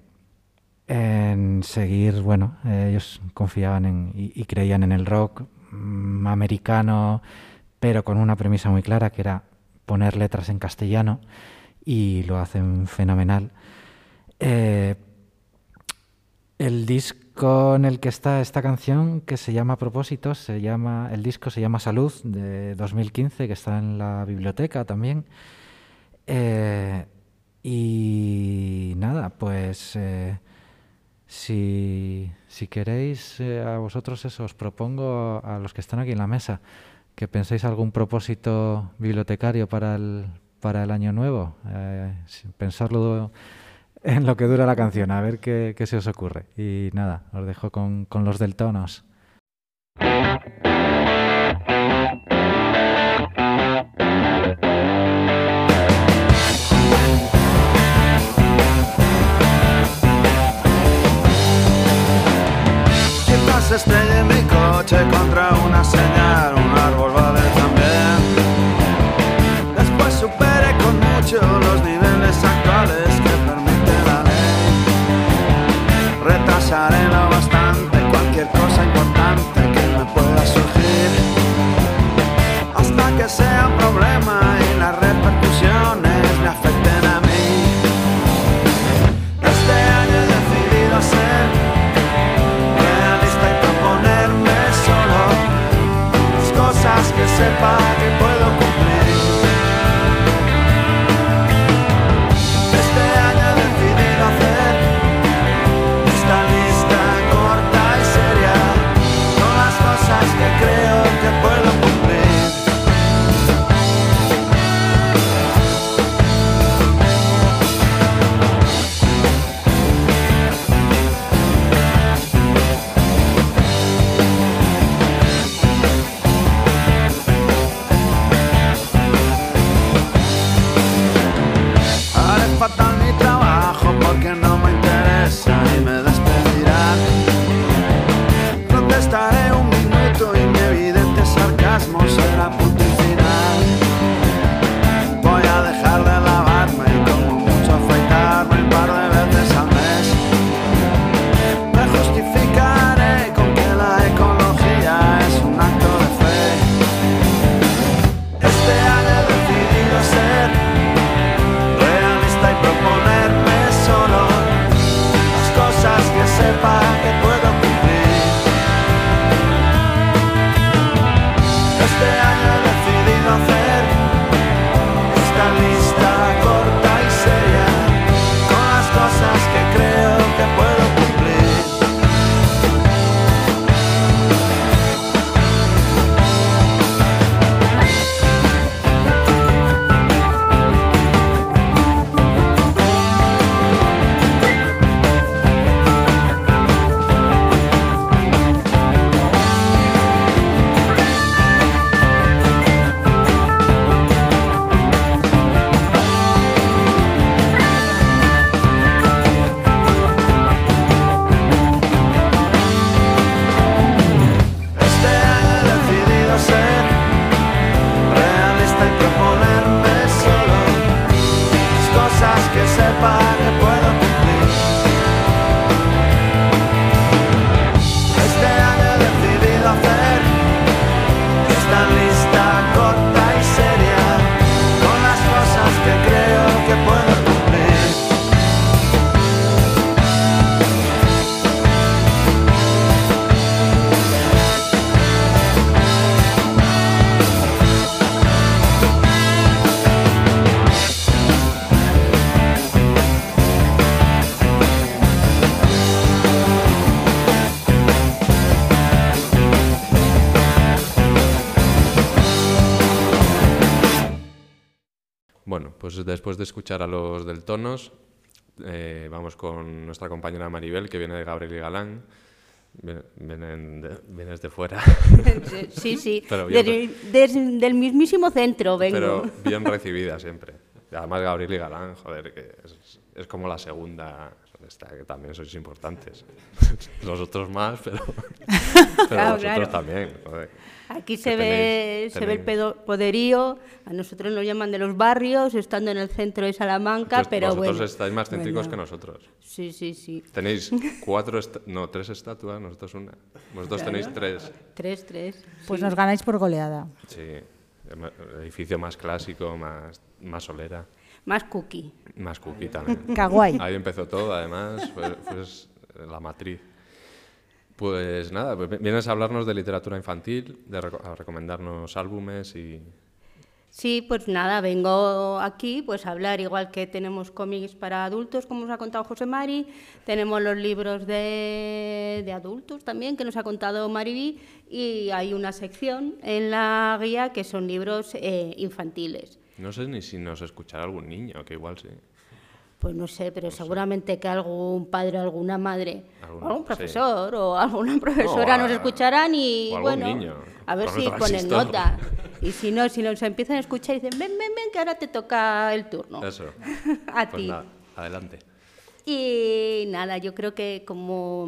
en seguir, bueno, eh, ellos confiaban en, y, creían en el rock americano, pero con una premisa muy clara que era poner letras en castellano y lo hacen fenomenal. Eh, el disco en el que está esta canción, que se llama Propósitos, se llama, el disco se llama Salud, de 2015, que está en la biblioteca también. Eh, y nada, pues eh, si, si queréis, eh, a vosotros eso, os propongo a los que están aquí en la mesa que penséis algún propósito bibliotecario para el, para el año nuevo. Eh, pensarlo en lo que dura la canción, a ver qué, qué se os ocurre. Y nada, os dejo con, con los deltonos. Estrelle mi coche contra una señal, Bueno, pues después de escuchar a los del Tonos, eh, vamos con nuestra compañera Maribel, que viene de Gabriel y Galán. Viene- Vienen de- vienes de fuera. Sí, sí, Pero bien del, des- del mismísimo centro vengo. Pero bien recibida siempre. Además Gabriel y Galán, joder, que es, es como la segunda, esta, que también sois importantes. Nosotros más, pero, pero Claro, vosotros claro. también. joder. Aquí se ve, tenéis- se ve el pedo- poderío, a nosotros nos llaman de los barrios, estando en el centro de Salamanca, Entonces, pero vosotros bueno. estáis más céntricos Bueno. que nosotros. Sí, sí, sí. Tenéis cuatro, no, tres estatuas, nosotros una. Vosotros tenéis tres. Tres, tres. Pues sí. nos ganáis por goleada. Sí, el edificio más clásico, más, más solera, Más cookie. más cookie también. Kawaii. Ahí empezó todo, además, fue, fue la matriz. Pues nada, pues vienes a hablarnos de literatura infantil, de reco- a recomendarnos álbumes y... Sí, pues nada, vengo aquí pues a hablar, igual que tenemos cómics para adultos, como nos ha contado José Mari, tenemos los libros de, de adultos también, que nos ha contado Mariví, y hay una sección en la guía que son libros eh, infantiles. No sé ni si nos escuchará algún niño, que igual sí. Pues no sé, pero seguramente que algún padre alguna madre, Algún- o algún sí. profesor o alguna profesora a- nos escucharán y o algún bueno, niño, a ver si ponen nota. Y si no, si nos empiezan a escuchar y dicen, ven, ven, ven, que ahora te toca el turno. Eso. a Pues ti. nada, adelante. Y nada, yo creo que como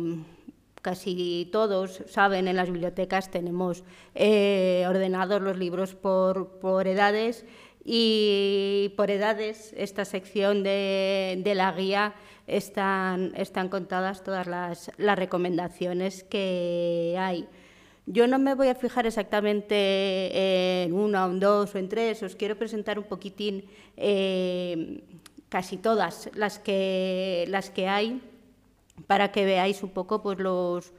casi todos saben, en las bibliotecas tenemos eh, ordenados los libros por, por edades y por edades esta sección de, la guía están, están contadas todas las, las recomendaciones que hay. Yo no me voy a fijar exactamente en una, en dos o en tres, os quiero presentar un poquitín eh, casi todas las que, las que hay para que veáis un poco pues, los,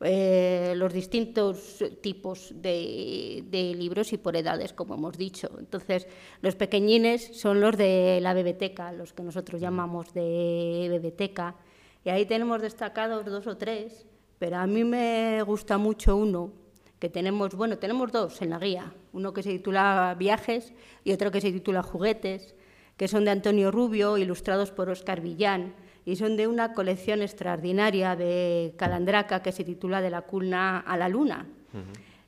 eh, los distintos tipos de, libros y por edades, como hemos dicho. Entonces, los pequeñines son los de la biblioteca, los que nosotros llamamos de biblioteca, y ahí tenemos destacados dos o tres, pero a mí me gusta mucho uno que tenemos, bueno, tenemos dos en la guía, uno que se titula Viajes y otro que se titula Juguetes, que son de Antonio Rubio, ilustrados por Óscar Villán, y son de una colección extraordinaria de Calandraca que se titula De la cuna a la luna.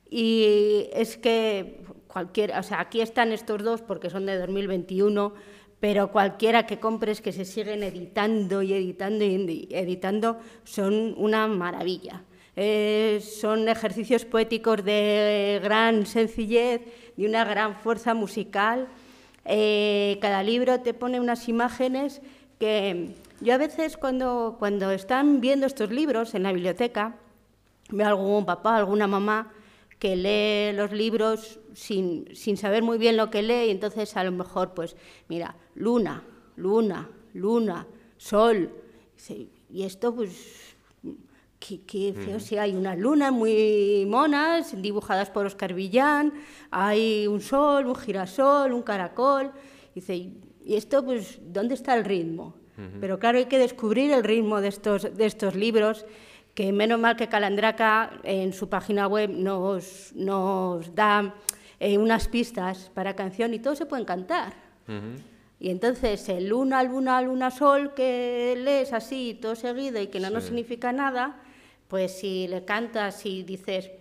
Y es que cualquier, o sea, aquí están estos dos porque son de 2021, pero cualquiera que compres que se siguen editando y editando y editando son una maravilla. Eh, son ejercicios poéticos de gran sencillez, de una gran fuerza musical. Eh, cada libro te pone unas imágenes que yo a veces cuando, cuando están viendo estos libros en la biblioteca, veo algún papá, alguna mamá que lee los libros sin, sin saber muy bien lo que lee y entonces a lo mejor, pues, mira, luna, luna, luna, sol. Y esto, pues, qué, qué feo. Sí, hay unas lunas muy monas, dibujadas por Oscar Villán, hay un sol, un girasol, un caracol. Dice, y esto, pues, ¿dónde está el ritmo? Pero claro, hay que descubrir el ritmo de estos, de estos libros, que menos mal que Calandraca en su página web nos, nos da eh, unas pistas para canción y todos se pueden cantar. Y entonces el luna, luna, luna, sol que lees así todo seguido y que no nos significa nada, pues si le cantas y dices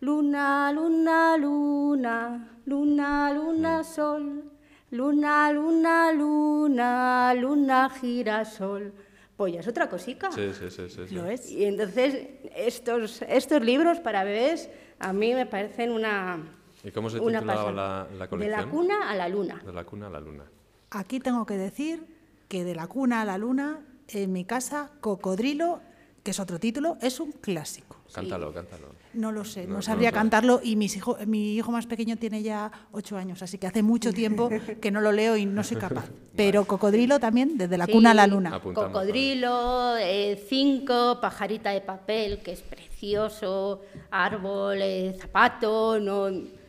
luna, luna, luna, luna, luna, sol, luna, luna, luna, luna, girasol, pues ya es otra cosica. Sí, sí, sí. sí, sí. Lo es. Y entonces estos, estos libros para bebés a mí me parecen una, ¿Y cómo se una titulaba la, la De colección? la cuna a la luna. De la cuna a la luna. Aquí tengo que decir que de la cuna a la luna, en mi casa, Cocodrilo, que es otro título, es un clásico. Cántalo, cántalo. No lo sé, No, sabría cantarlo y mis hijo, mi hijo más pequeño tiene ya ocho años, así que hace mucho tiempo que no lo leo y no soy capaz. Pero Cocodrilo también, desde la Sí, cuna a la luna. Apuntamos, Cocodrilo, eh, cinco, pajarita de papel, que es precioso, árbol, eh, zapato, no,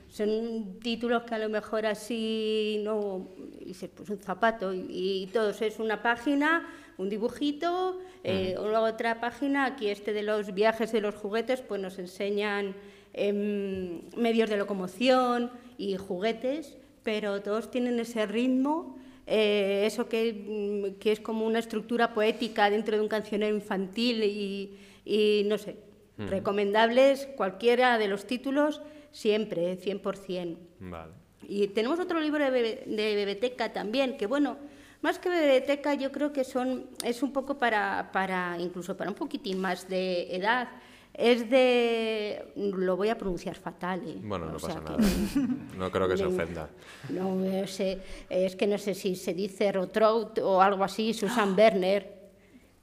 son títulos que a lo mejor así no dices pues un zapato y, y todos es una página, un dibujito, eh, otra página, aquí este de los viajes de los juguetes, pues nos enseñan em, medios de locomoción y juguetes, pero todos tienen ese ritmo eh, eso que, mm, que es como una estructura poética dentro de un cancionero infantil y, y no sé, recomendables cualquiera de los títulos siempre, 100%. Vale. Y tenemos otro libro de, bebe- de biblioteca también, que bueno, más que biblioteca yo creo que son, es un poco para, para, incluso para un poquitín más de edad. Es de, lo voy a pronunciar fatal. ¿eh? Bueno, no O sea pasa que- nada. No creo que se ofenda. No, no sé, es que no sé si se dice Rotrout o algo así, Susan Werner.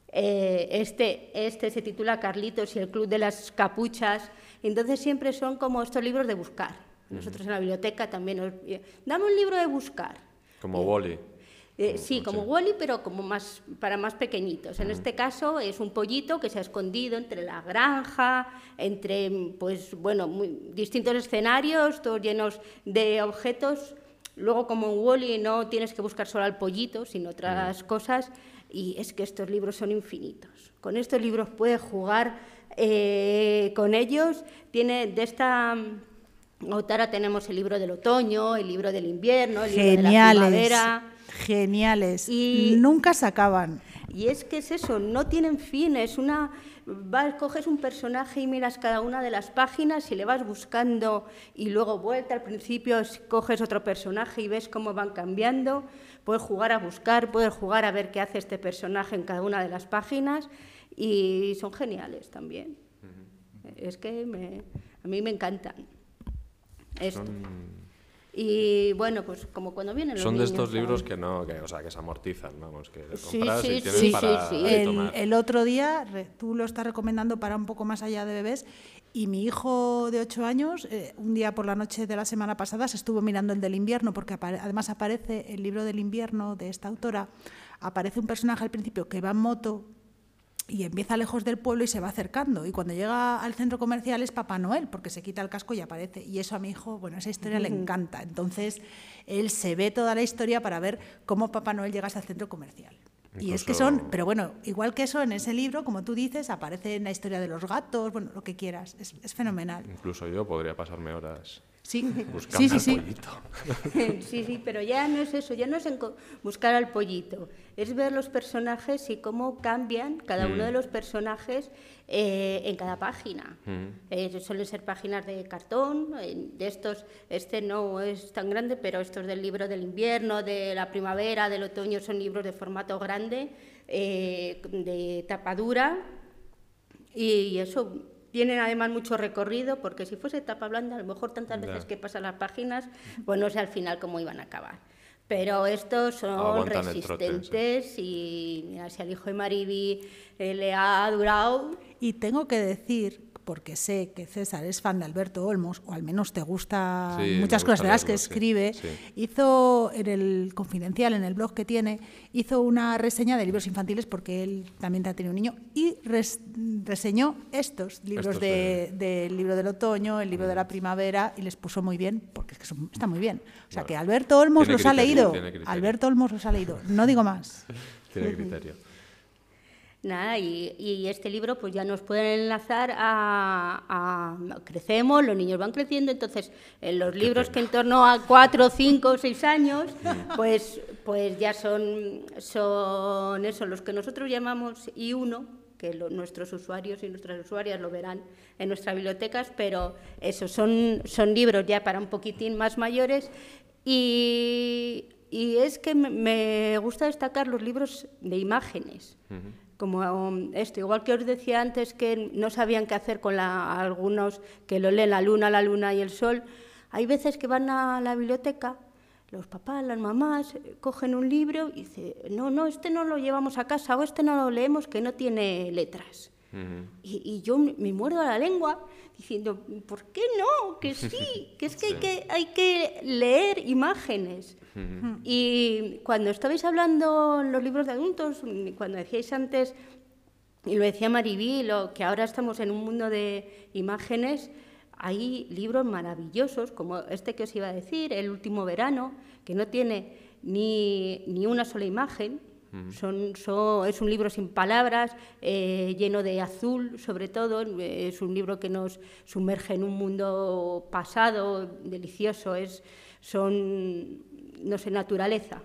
Eh, este, este se titula Carlitos y el Club de las Capuchas. Entonces siempre son como estos libros de buscar. Nosotros en la biblioteca también nos... Dame un libro de buscar. Como Wally. Eh, sí, como Wally, pero como más para más pequeñitos. En este caso es un pollito que se ha escondido entre la granja, entre pues bueno, muy- distintos escenarios, todos llenos de objetos. Luego, como en Wally, no tienes que buscar solo al pollito, sino otras cosas. Y es que estos libros son infinitos. Con estos libros puedes jugar eh, con ellos. Tiene de esta Ahora tenemos el libro del otoño, el libro del invierno, el libro de la Geniales. primavera. Geniales. Y- Nunca se acaban. Y es que es eso, no tienen fin, es una... Vas, coges un personaje y miras cada una de las páginas y le vas buscando y luego vuelta al principio es- coges otro personaje y ves cómo van cambiando. Puedes jugar a buscar, puedes jugar a ver qué hace este personaje en cada una de las páginas y son geniales también. Es que me- a mí me encantan. Esto. Y bueno, pues como cuando vienen los Son de estos libros que no, que, o sea, que se amortizan, vamos, que Sí, compras sí, y tienes sí, para sí, sí. El, tomar. el otro día, re- tú lo estás recomendando para un poco más allá de bebés, y mi hijo de 8 años, eh, un día por la noche de la semana pasada, se estuvo mirando el del invierno, porque apare- además aparece el libro del invierno de esta autora, aparece un personaje al principio que va en moto y empieza lejos del pueblo y se va acercando. Y cuando llega al centro comercial es Papá Noel, porque se quita el casco y aparece. Y eso a mi hijo, bueno, esa historia le encanta. Entonces, él se ve toda la historia para ver cómo Papá Noel llega hasta el centro comercial. Y es que son, pero bueno, igual que eso, en ese libro, como tú dices, aparece en la historia de los gatos, bueno, lo que quieras. Es, es fenomenal. Incluso yo podría pasarme horas Sí, buscando sí, sí, al sí. pollito. Sí, sí, pero ya no es eso, ya no es buscar al pollito, es ver los personajes y cómo cambian cada uno de los personajes eh, en cada página. Eh, suelen ser páginas de cartón, eh, de estos, este no es tan grande, pero estos del libro del invierno, de la primavera, del otoño, son libros de formato grande, eh, de tapadura, y eso tienen además mucho recorrido, porque si fuese tapa blanda, a lo mejor tantas Ya. veces que pasan las páginas, pues no sé al final cómo iban a acabar. Pero estos son Aguantan el trote, sí. resistentes y mira, si al hijo de Mariby eh, le ha durado, Y tengo que decir, porque sé que César es fan de Alberto Olmos, o al menos te gusta Sí, muchas gusta cosas de las que sí, escribe, sí. hizo en el Confidencial, en el blog que tiene, hizo una reseña de libros infantiles, porque él también ha tenido un niño, y res- reseñó estos libros Estos de- del libro del otoño, el libro de la primavera, y les puso muy bien, porque es que son- está muy bien. O sea, que Alberto Olmos los ha leído. Alberto Olmos los ha leído. No digo más. Tiene criterio. Nada, y, y este libro pues ya nos puede enlazar a, a- Crecemos, los niños van creciendo, entonces en los libros que en torno a cuatro, cinco, seis años, pues, pues ya son, son eso, los que nosotros llamamos I1, que lo- nuestros usuarios y nuestras usuarias lo verán en nuestras bibliotecas, pero eso, son, son libros ya para un poquitín más mayores y, y es que me- me gusta destacar los libros de imágenes como um, esto, igual que os decía antes que no sabían qué hacer con la- algunos que lo leen la luna, la luna y el sol, hay veces que van a la biblioteca, los papás, las mamás, eh, cogen un libro y dicen, no, no, este no lo llevamos a casa o este no lo leemos que no tiene letras. Y, y yo me muerdo la lengua diciendo, ¿por qué no? Que sí, que es que, hay, que hay que leer imágenes. Y cuando estabais hablando en los libros de adultos, cuando decíais antes, y lo decía Maribí, lo, que ahora estamos en un mundo de imágenes, hay libros maravillosos, como este que os iba a decir, El último verano, que no tiene ni, ni una sola imagen, son, son- es un libro sin palabras, eh, lleno de azul, sobre todo. Es un libro que nos sumerge en un mundo pasado, delicioso. Es, son, no sé, naturaleza.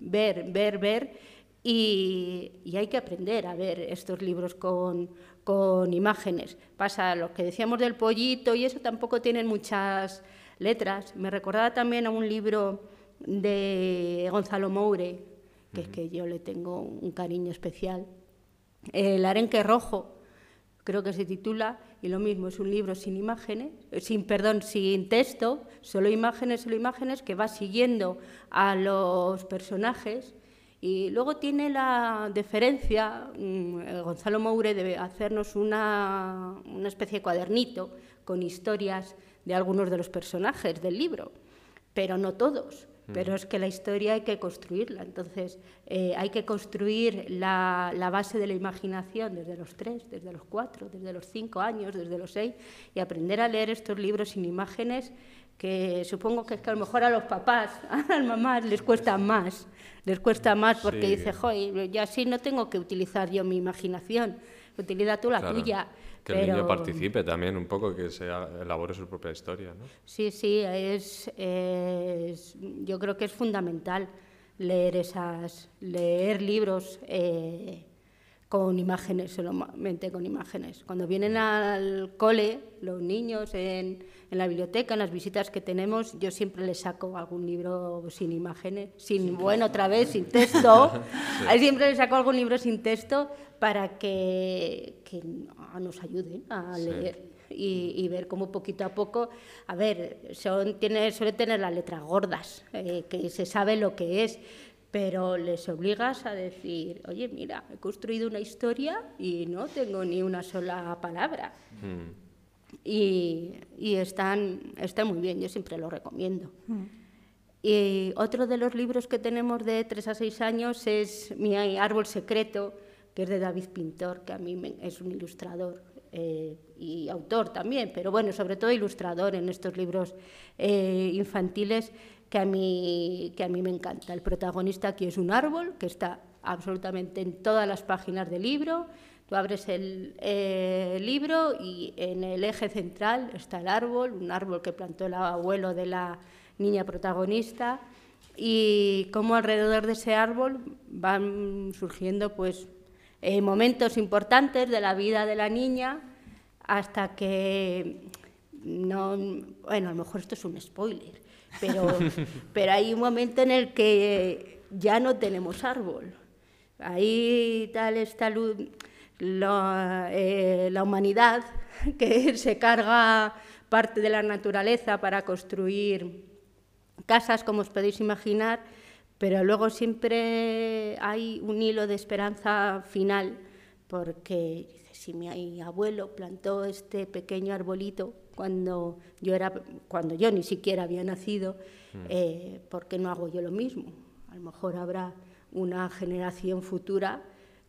ver, ver, ver, y, y hay que aprender a ver estos libros con, con imágenes. Pasa lo que decíamos del pollito y eso tampoco tienen muchas letras. Me recordaba también a un libro de Gonzalo Moure, que es que yo le tengo un cariño especial. El arenque rojo, creo que se titula, y lo mismo, es un libro sin imágenes, sin, perdón, sin texto, solo imágenes, solo imágenes, que va siguiendo a los personajes. Y luego tiene la deferencia, mm, Gonzalo Moure, de hacernos una, una especie de cuadernito con historias de algunos de los personajes del libro, pero no todos. Pero es que la historia hay que construirla, entonces eh, hay que construir la, la, base de la imaginación desde los tres, desde los cuatro, desde los cinco años, desde los seis, y aprender a leer estos libros sin imágenes que supongo que, es que a lo mejor a los papás, a las mamás les cuesta más, les cuesta más porque Sí. dice, joder, ya así no tengo que utilizar yo mi imaginación, utiliza tú la Claro. tuya. Que el niño participe también un poco, que se elabore su propia historia, ¿no? Sí, sí, es, es- yo creo que es fundamental leer esas, leer libros eh, con imágenes, solamente con imágenes. Cuando vienen al cole, los niños en, en la biblioteca, en las visitas que tenemos, yo siempre les saco algún libro sin imágenes, sin, bueno, otra vez, sin texto. Siempre les saco algún libro sin texto para que, que nos ayuden a Sí. leer y, y ver cómo poquito a poco, a ver, son, tiene, suele tener las letras gordas, eh, que se sabe lo que es, pero les obligas a decir, oye, mira, he construido una historia y no tengo ni una sola palabra. Y, y están, están muy bien, yo siempre lo recomiendo. Y otro de los libros que tenemos de 3 a 6 años es Mi árbol secreto, que es de David Pintor, que a mí me- es un ilustrador eh, y autor también, pero bueno, sobre todo ilustrador en estos libros eh, infantiles que a, mí, que a mí me encanta. El protagonista aquí es un árbol que está absolutamente en todas las páginas del libro. Tú abres el eh, libro y en el eje central está el árbol, un árbol que plantó el abuelo de la niña protagonista y cómo alrededor de ese árbol van surgiendo pues eh, momentos importantes de la vida de la niña hasta que no bueno a lo mejor esto es un spoiler pero pero hay un momento en el que ya no tenemos árbol. Ahí tal está la, eh, la humanidad que se carga parte de la naturaleza para construir casas, como os podéis imaginar, pero luego siempre hay un hilo de esperanza final, porque si mi abuelo plantó este pequeño arbolito cuando yo, era, cuando yo ni siquiera había nacido, eh, ¿por qué no hago yo lo mismo? A lo mejor habrá una generación futura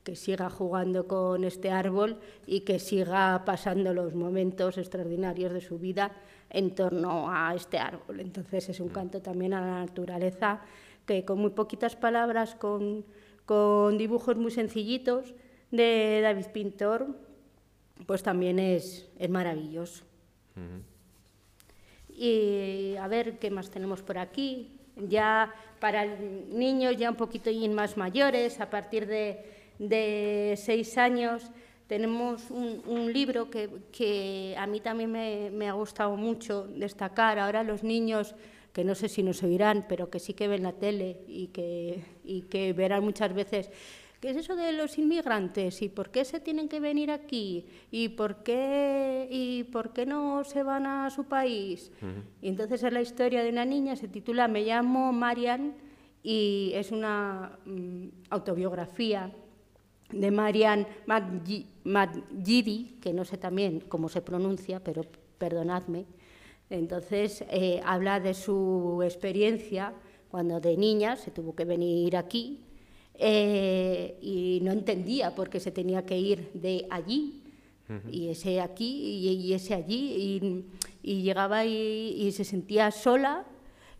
que siga jugando con este árbol y que siga pasando los momentos extraordinarios de su vida en torno a este árbol. Entonces es un canto también a la naturaleza que con muy poquitas palabras, con, con dibujos muy sencillitos de David Pintor, pues también es, es maravilloso. Y a ver qué más tenemos por aquí. Ya para niños ya un poquito y más mayores, a partir de, de seis años, tenemos un, un libro que, que a mí también me, me ha gustado mucho destacar. Ahora los niños, que no sé si nos oirán, pero que sí que ven la tele y que, y que verán muchas veces ¿Qué es eso de los inmigrantes? ¿Y por qué se tienen que venir aquí? ¿Y por qué, y por qué no se van a su país? Y entonces es la historia de una niña, se titula Me llamo Marian y es una mm, autobiografía de Marian Madji- Madjidi, que no sé también cómo se pronuncia, pero perdonadme. Entonces eh, habla de su experiencia cuando de niña se tuvo que venir aquí eh, y no entendía por qué se tenía que ir de allí y ese aquí y, y ese allí y, y llegaba y, y se sentía sola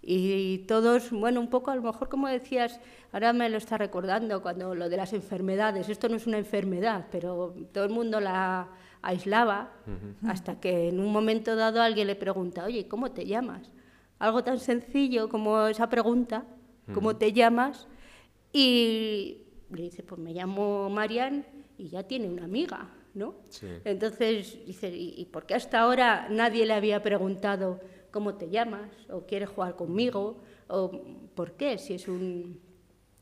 y todos, bueno, un poco a lo mejor como decías, ahora me lo está recordando cuando lo de las enfermedades, esto no es una enfermedad, pero todo el mundo la aislaba hasta que en un momento dado alguien le pregunta, oye, ¿cómo te llamas? Algo tan sencillo como esa pregunta, ¿cómo te llamas? Y le dice, pues me llamo Marian y ya tiene una amiga, ¿no? Sí. Entonces dice, ¿y, y por qué hasta ahora nadie le había preguntado cómo te llamas? ¿O quieres jugar conmigo? ¿O por qué? Si es, un,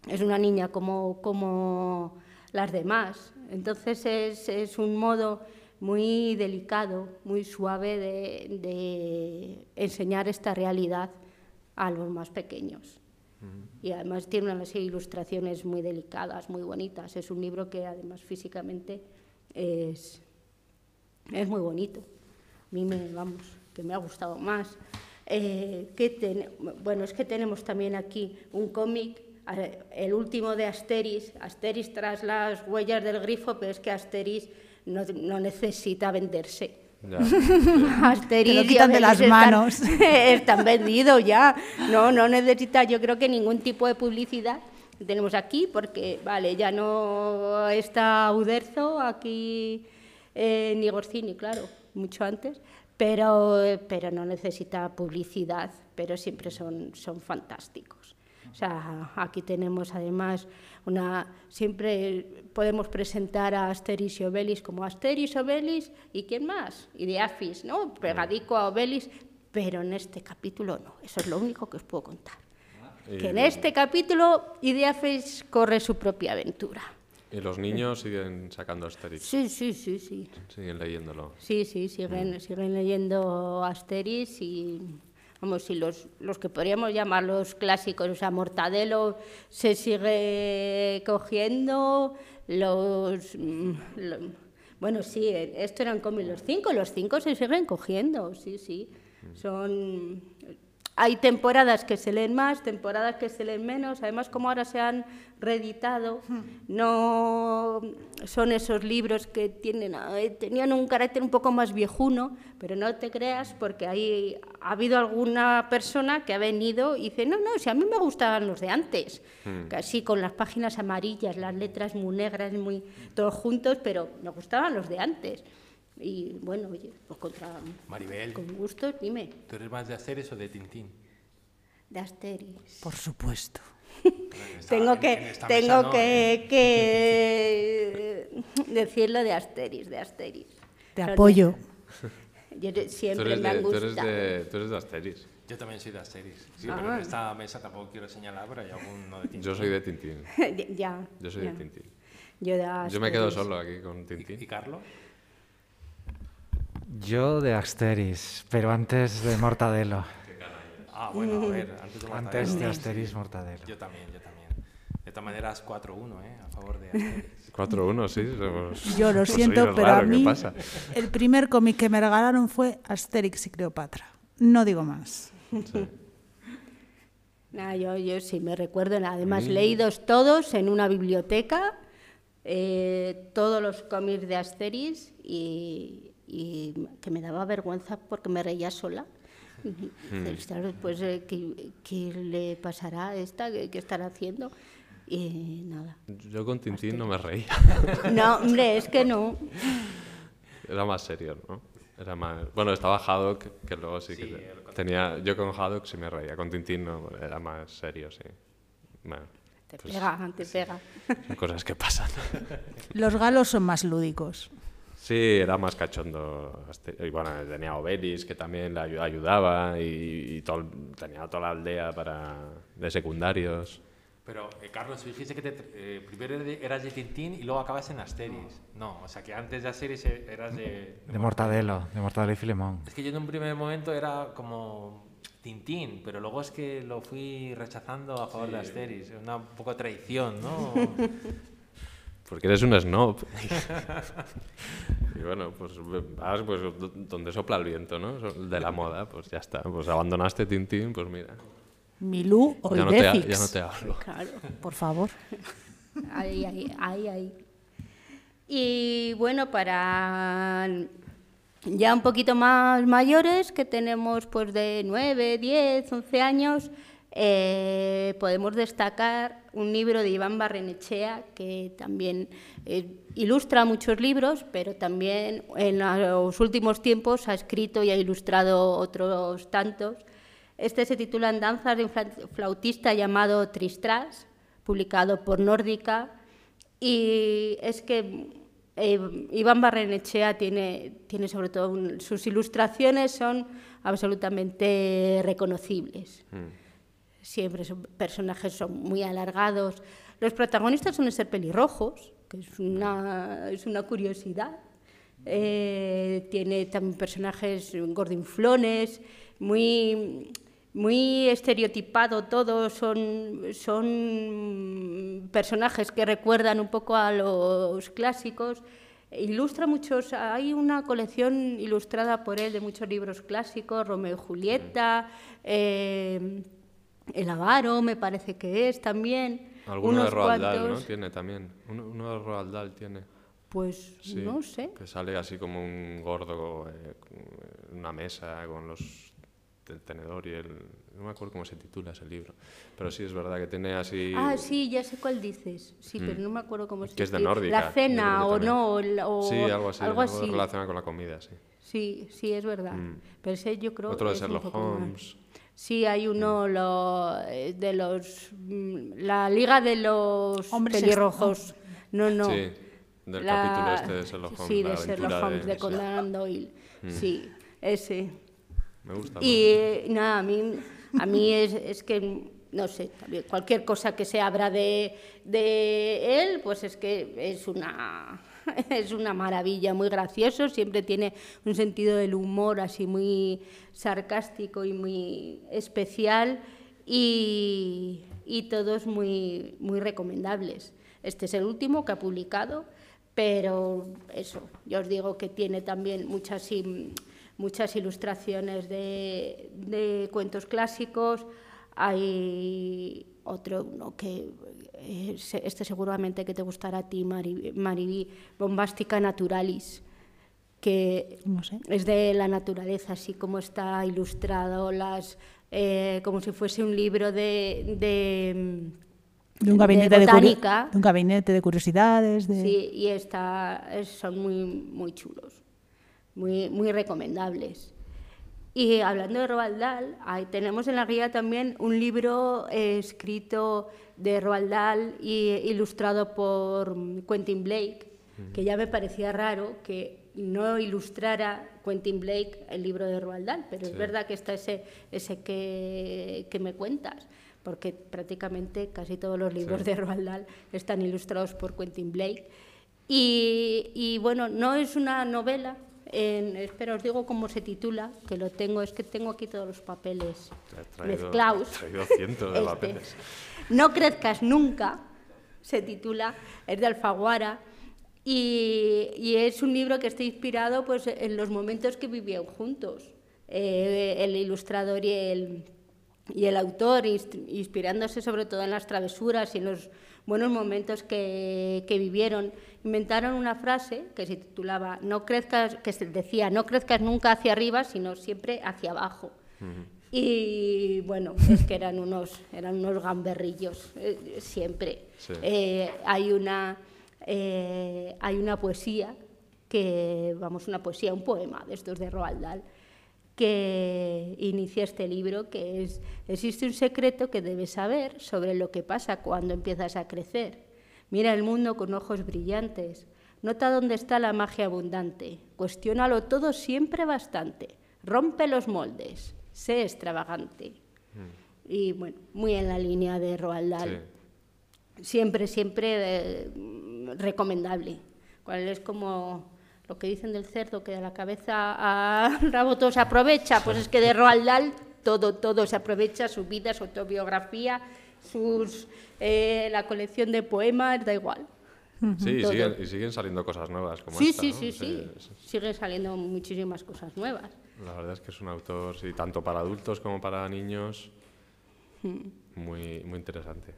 es una niña como, como las demás. Entonces es, es un modo muy delicado, muy suave de, de enseñar esta realidad a los más pequeños. Y además tiene unas ilustraciones muy delicadas, muy bonitas. Es un libro que además físicamente es, es muy bonito. A mí me, vamos, que me ha gustado más. Eh, ¿qué ten- bueno, es que tenemos también aquí un cómic, eh, el último de Asteris, Asteris tras las huellas del grifo, pero es que Asteris no, no necesita venderse. Ya. Te lo quitan de las están- manos. Están vendidos ya. No, no necesita, yo creo que ningún tipo de publicidad que tenemos aquí, porque, vale, ya no está Uderzo aquí, eh, ni Gorcini, claro, mucho antes, pero, pero no necesita publicidad, pero siempre son, son fantásticos. O sea, aquí tenemos además una. Siempre podemos presentar a Asteris y Obelix como Asteris, Obelix y quién más, y de Afis, ¿no? Pegadico a Obelix, pero en este capítulo no. Eso es lo único que os puedo contar. Y, Que en este capítulo Ideafis corre su propia aventura. y los niños siguen sacando Asterix, Sí, sí, sí, sí. siguen leyéndolo. Sí, sí, siguen, siguen leyendo Asteris y, vamos, y los, los que podríamos llamar los clásicos, o sea, Mortadelo se sigue cogiendo, los... mm, bueno, sí, esto eran como los cinco, los cinco se siguen cogiendo, sí, sí. Son... Hay temporadas que se leen más, temporadas que se leen menos. Además, como ahora se han reeditado, no son esos libros que tienen, eh, tenían un carácter un poco más viejuno, pero no te creas porque ahí ha habido alguna persona que ha venido y dice, no, no, si a mí me gustaban los de antes, casi con las páginas amarillas, las letras muy negras, muy todos juntos, pero me gustaban los de antes. Y bueno, oye, pues contra, Maribel, con gustos, dime, ¿tú eres más de Asterix o de Tintín? de Asterix. Por supuesto. esta- tengo en- que, tengo no, que, ¿eh? que decirlo de Asterix, de Asterix. Te apoyo. Yo siempre me han de, tú, eres gustado. de, tú eres de Asterix. Yo también soy de Asterix. Sí, Ah. pero en esta mesa tampoco quiero señalar, pero hay alguno de Tintín. Yo soy de Tintín. ya. Yo soy ya. de Tintín. Yo, de Yo me quedo solo aquí con ¿Y, Tintín. y Carlos? Yo de Asteris, pero antes de Mortadelo. Ah, bueno, a ver, antes de Antes de Mortadelo. Asteris, Mortadelo. Yo también, yo también. De todas maneras, 4-1, ¿eh? A favor de Asterix. 4-1, sí. somos- Yo lo siento, pero a ¿qué mí pasa? el primer cómic que me regalaron fue Asterix y Cleopatra. No digo más. Nah, yo, yo sí me recuerdo, además Mm. leídos todos en una biblioteca, eh, todos los cómics de Asterix y, y que me daba vergüenza porque me reía sola. Mm. Dices, "Claro, Pues, eh, ¿qué, qué le pasará a esta? ¿Qué, qué estará haciendo? Y nada. Yo con Tintín no me reía. No, hombre, es que no. Era más serio, ¿no? Era más... Bueno, estaba Haddock, que luego sí que te- tenía... Yo con Haddock sí me reía, con Tintín no, era más serio, sí. Bueno, Te pues pega, te pega. son cosas que pasan. Los galos son más lúdicos. Sí, era más cachondo. Este- Y bueno, tenía Obelix, que también le ayu- ayudaba, y, y todo tenía toda la aldea para, de secundarios. Pero, eh, Carlos, dijiste que te- eh, primero eras de- de Tintín y luego acabas en Asterix. No, o sea que antes de Asterix eh, eras de... De Mortadelo, de Mortadelo y Filemón. Es que yo en un primer momento era como Tintín, pero luego es que lo fui rechazando a favor de Asterix. Es Una un poco traición, ¿no? Porque eres un snob. y bueno, pues vas pues, do- donde sopla el viento, ¿no? De la moda, pues ya está. Pues abandonaste Tintín, pues mira. Milú o Ya no, te, ya no te hablo. Claro. Por favor. Ahí, ahí, ahí, ahí. Y bueno, para ya un poquito más mayores, que tenemos pues de 9, 10, 11 años, eh, podemos destacar un libro de Iván Barrenechea, que también eh, ilustra muchos libros, pero también en los últimos tiempos ha escrito y ha ilustrado otros tantos. Este se titula Danzas de un fla- flautista llamado Tristras, publicado por Nórdica. Y es que eh, Iván Barrenechea tiene, tiene sobre todo sus ilustraciones son absolutamente reconocibles. Siempre son personajes son muy alargados. Los protagonistas suelen ser pelirrojos, que es una, es una curiosidad. Eh, tiene también personajes gordinflones, muy, muy estereotipado todo, son, son personajes que recuerdan un poco a los clásicos. Ilustra muchos, hay una colección ilustrada por él de muchos libros clásicos, Romeo y Julieta, eh, El Avaro me parece que es también. Alguno de Roald Dahl, ¿no? cuantos. Tiene también. Uno, uno de Roald Dahl tiene. Pues Sí, no sé. Que sale así como un gordo eh, con una mesa con los el tenedor y el... No me acuerdo cómo se titula ese libro. Pero sí, es verdad que tiene así... Ah, sí, ya sé cuál dices. Sí, Mm. pero no me acuerdo cómo se Que es de nórdica. La cena o no. o sí, algo así. algo algo así. relacionado con la comida, sí. Sí, sí, es verdad. Mm. Pero ese yo creo Otro de Sherlock. Holmes. Sí, hay uno lo- eh, de los. mm, La Liga de los Hombres Pelirrojos. No, no. Sí, del La- capítulo este de Sherlock Holmes. Sí, la de Sherlock Holmes, de sí. Conan Doyle. Mm. Sí, ese. Me gusta. Y eh, nada, a mí, a mí es, es que, no sé, también cualquier cosa que se abra de, de él, pues es que es una, es una maravilla, muy gracioso, siempre tiene un sentido del humor así muy sarcástico y muy especial y, y todos muy, muy recomendables. Este es el último que ha publicado, pero eso, yo os digo que tiene también muchas, muchas ilustraciones de, de cuentos clásicos. Hay otro uno que eh, este seguramente que te gustará a ti, Mari- Mariví, Bombástica Naturalis, que No sé. es de la naturaleza, así como está ilustrado, las, eh, como si fuese un libro de, de, De un gabinete de, botánica. de un gabinete de curiosidades. De... Sí, y está, es- son muy, muy chulos, muy, muy recomendables. Y hablando de Roald Dahl, ahí tenemos en la guía también un libro eh, escrito de Roald Dahl y ilustrado por Quentin Blake, que ya me parecía raro que no ilustrara Quentin Blake el libro de Roald Dahl, pero es verdad que está ese, ese que, que me cuentas, porque prácticamente casi todos los libros Sí. de Roald Dahl están ilustrados por Quentin Blake. Y, y, bueno, no es una novela, en, espera, os digo cómo se titula, que lo tengo, es que tengo aquí todos los papeles traído- mezclados. traído cientos de Este. papeles. No crezcas nunca, se titula, es de Alfaguara. Y, y es un libro que está inspirado pues, en los momentos que vivían juntos, eh, el ilustrador y el, y el autor, inspirándose sobre todo en las travesuras y en los buenos momentos que, que vivieron. Inventaron una frase que se titulaba, no crezcas, que se decía, no crezcas nunca hacia arriba, sino siempre hacia abajo. Y bueno, es que eran unos, eran unos gamberrillos, eh, siempre. Sí. Eh, hay, una, eh, hay una poesía, que, vamos, una poesía, un poema de estos de Roald Dahl, que inicia este libro, que es, existe un secreto que debes saber sobre lo que pasa cuando empiezas a crecer. Mira el mundo con ojos brillantes, nota dónde está la magia abundante, cuestiónalo todo siempre bastante, rompe los moldes, sé extravagante. Y bueno, muy en la línea de Roald Dahl Sí. siempre, siempre eh, mm, recomendable. Cuál es como lo que dicen del cerdo, que de la cabeza al rabo todo se aprovecha, pues es que de Roald Dahl todo, todo se aprovecha, su vida, su autobiografía, sus, eh, la colección de poemas, da igual. Sí, y siguen, y siguen saliendo cosas nuevas como Sí, esta, sí, ¿no? sí, Sí, sí, siguen saliendo muchísimas cosas nuevas. La verdad es que es un autor, sí, tanto para adultos como para niños, Hmm. muy, muy interesante.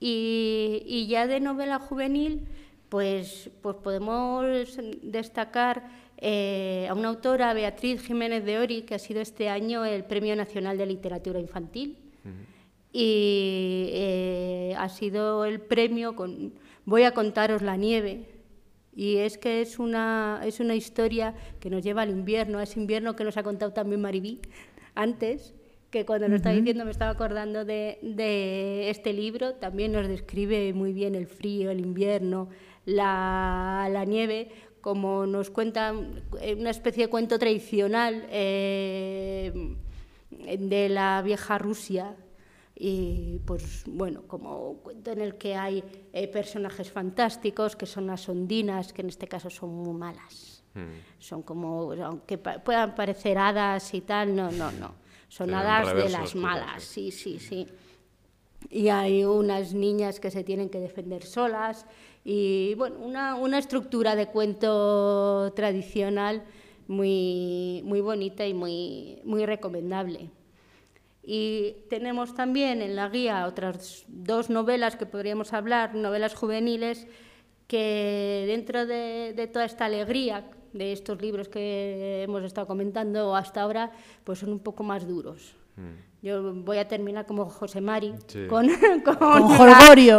Y, y ya de novela juvenil, pues, pues podemos destacar eh, a una autora, Beatriz Jiménez de Ori, que ha sido este año el Premio Nacional de Literatura Infantil. Y eh, ha sido el premio con Voy a contaros la nieve. Y es que es una, es una historia que nos lleva al invierno, a ese invierno que nos ha contado también Maribí antes, que cuando lo estaba diciendo me estaba acordando de, de este libro, también nos describe muy bien el frío, el invierno, la, la nieve, como nos cuenta una especie de cuento tradicional eh, de la vieja Rusia. Y pues bueno, como un cuento en el que hay eh, personajes fantásticos, que son las ondinas, que en este caso son muy malas. Mm. Son como, aunque pa- puedan parecer hadas y tal, no, no, no. Son hadas de las malas, sí, sí, sí. Y hay unas niñas que se tienen que defender solas y bueno, una, una estructura de cuento tradicional muy, muy bonita y muy, muy recomendable. Y tenemos también en la guía otras dos novelas que podríamos hablar, novelas juveniles, que dentro de, de toda esta alegría de estos libros que hemos estado comentando hasta ahora, pues son un poco más duros. Yo voy a terminar como José Mari, Sí. con, con, Con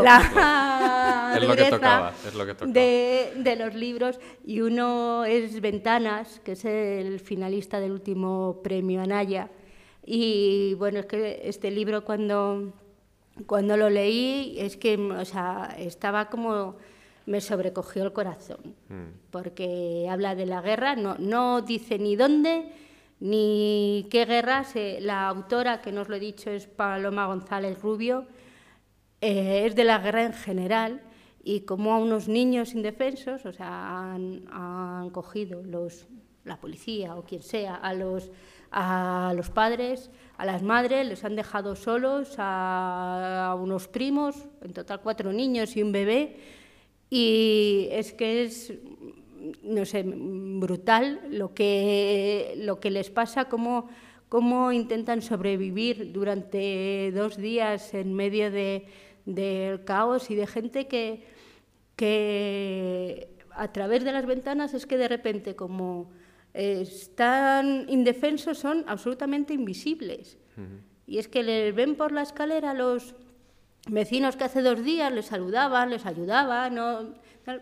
la- Es lo que tocaba, es lo que tocaba. de, de los libros. Y uno es Ventanas, que es el finalista del último premio Anaya. Y bueno, es que este libro cuando, cuando lo leí, es que o sea, estaba como me sobrecogió el corazón, porque habla de la guerra, no, no dice ni dónde ni qué guerra. se- la autora, que no os lo he dicho, es Paloma González Rubio, eh, es de la guerra en general y como a unos niños indefensos, o sea, han, han cogido los, la policía o quien sea a los, a los padres, a las madres, les han dejado solos a, unos primos, en total cuatro niños y un bebé, y es que es, no sé, brutal lo que, lo que les pasa, cómo, cómo intentan sobrevivir durante dos días en medio de, del caos y de gente que, que a través de las ventanas es que de repente como eh, están indefensos son absolutamente invisibles. Y es que les ven por la escalera los vecinos que hace dos días les saludaban, les ayudaban, ¿no?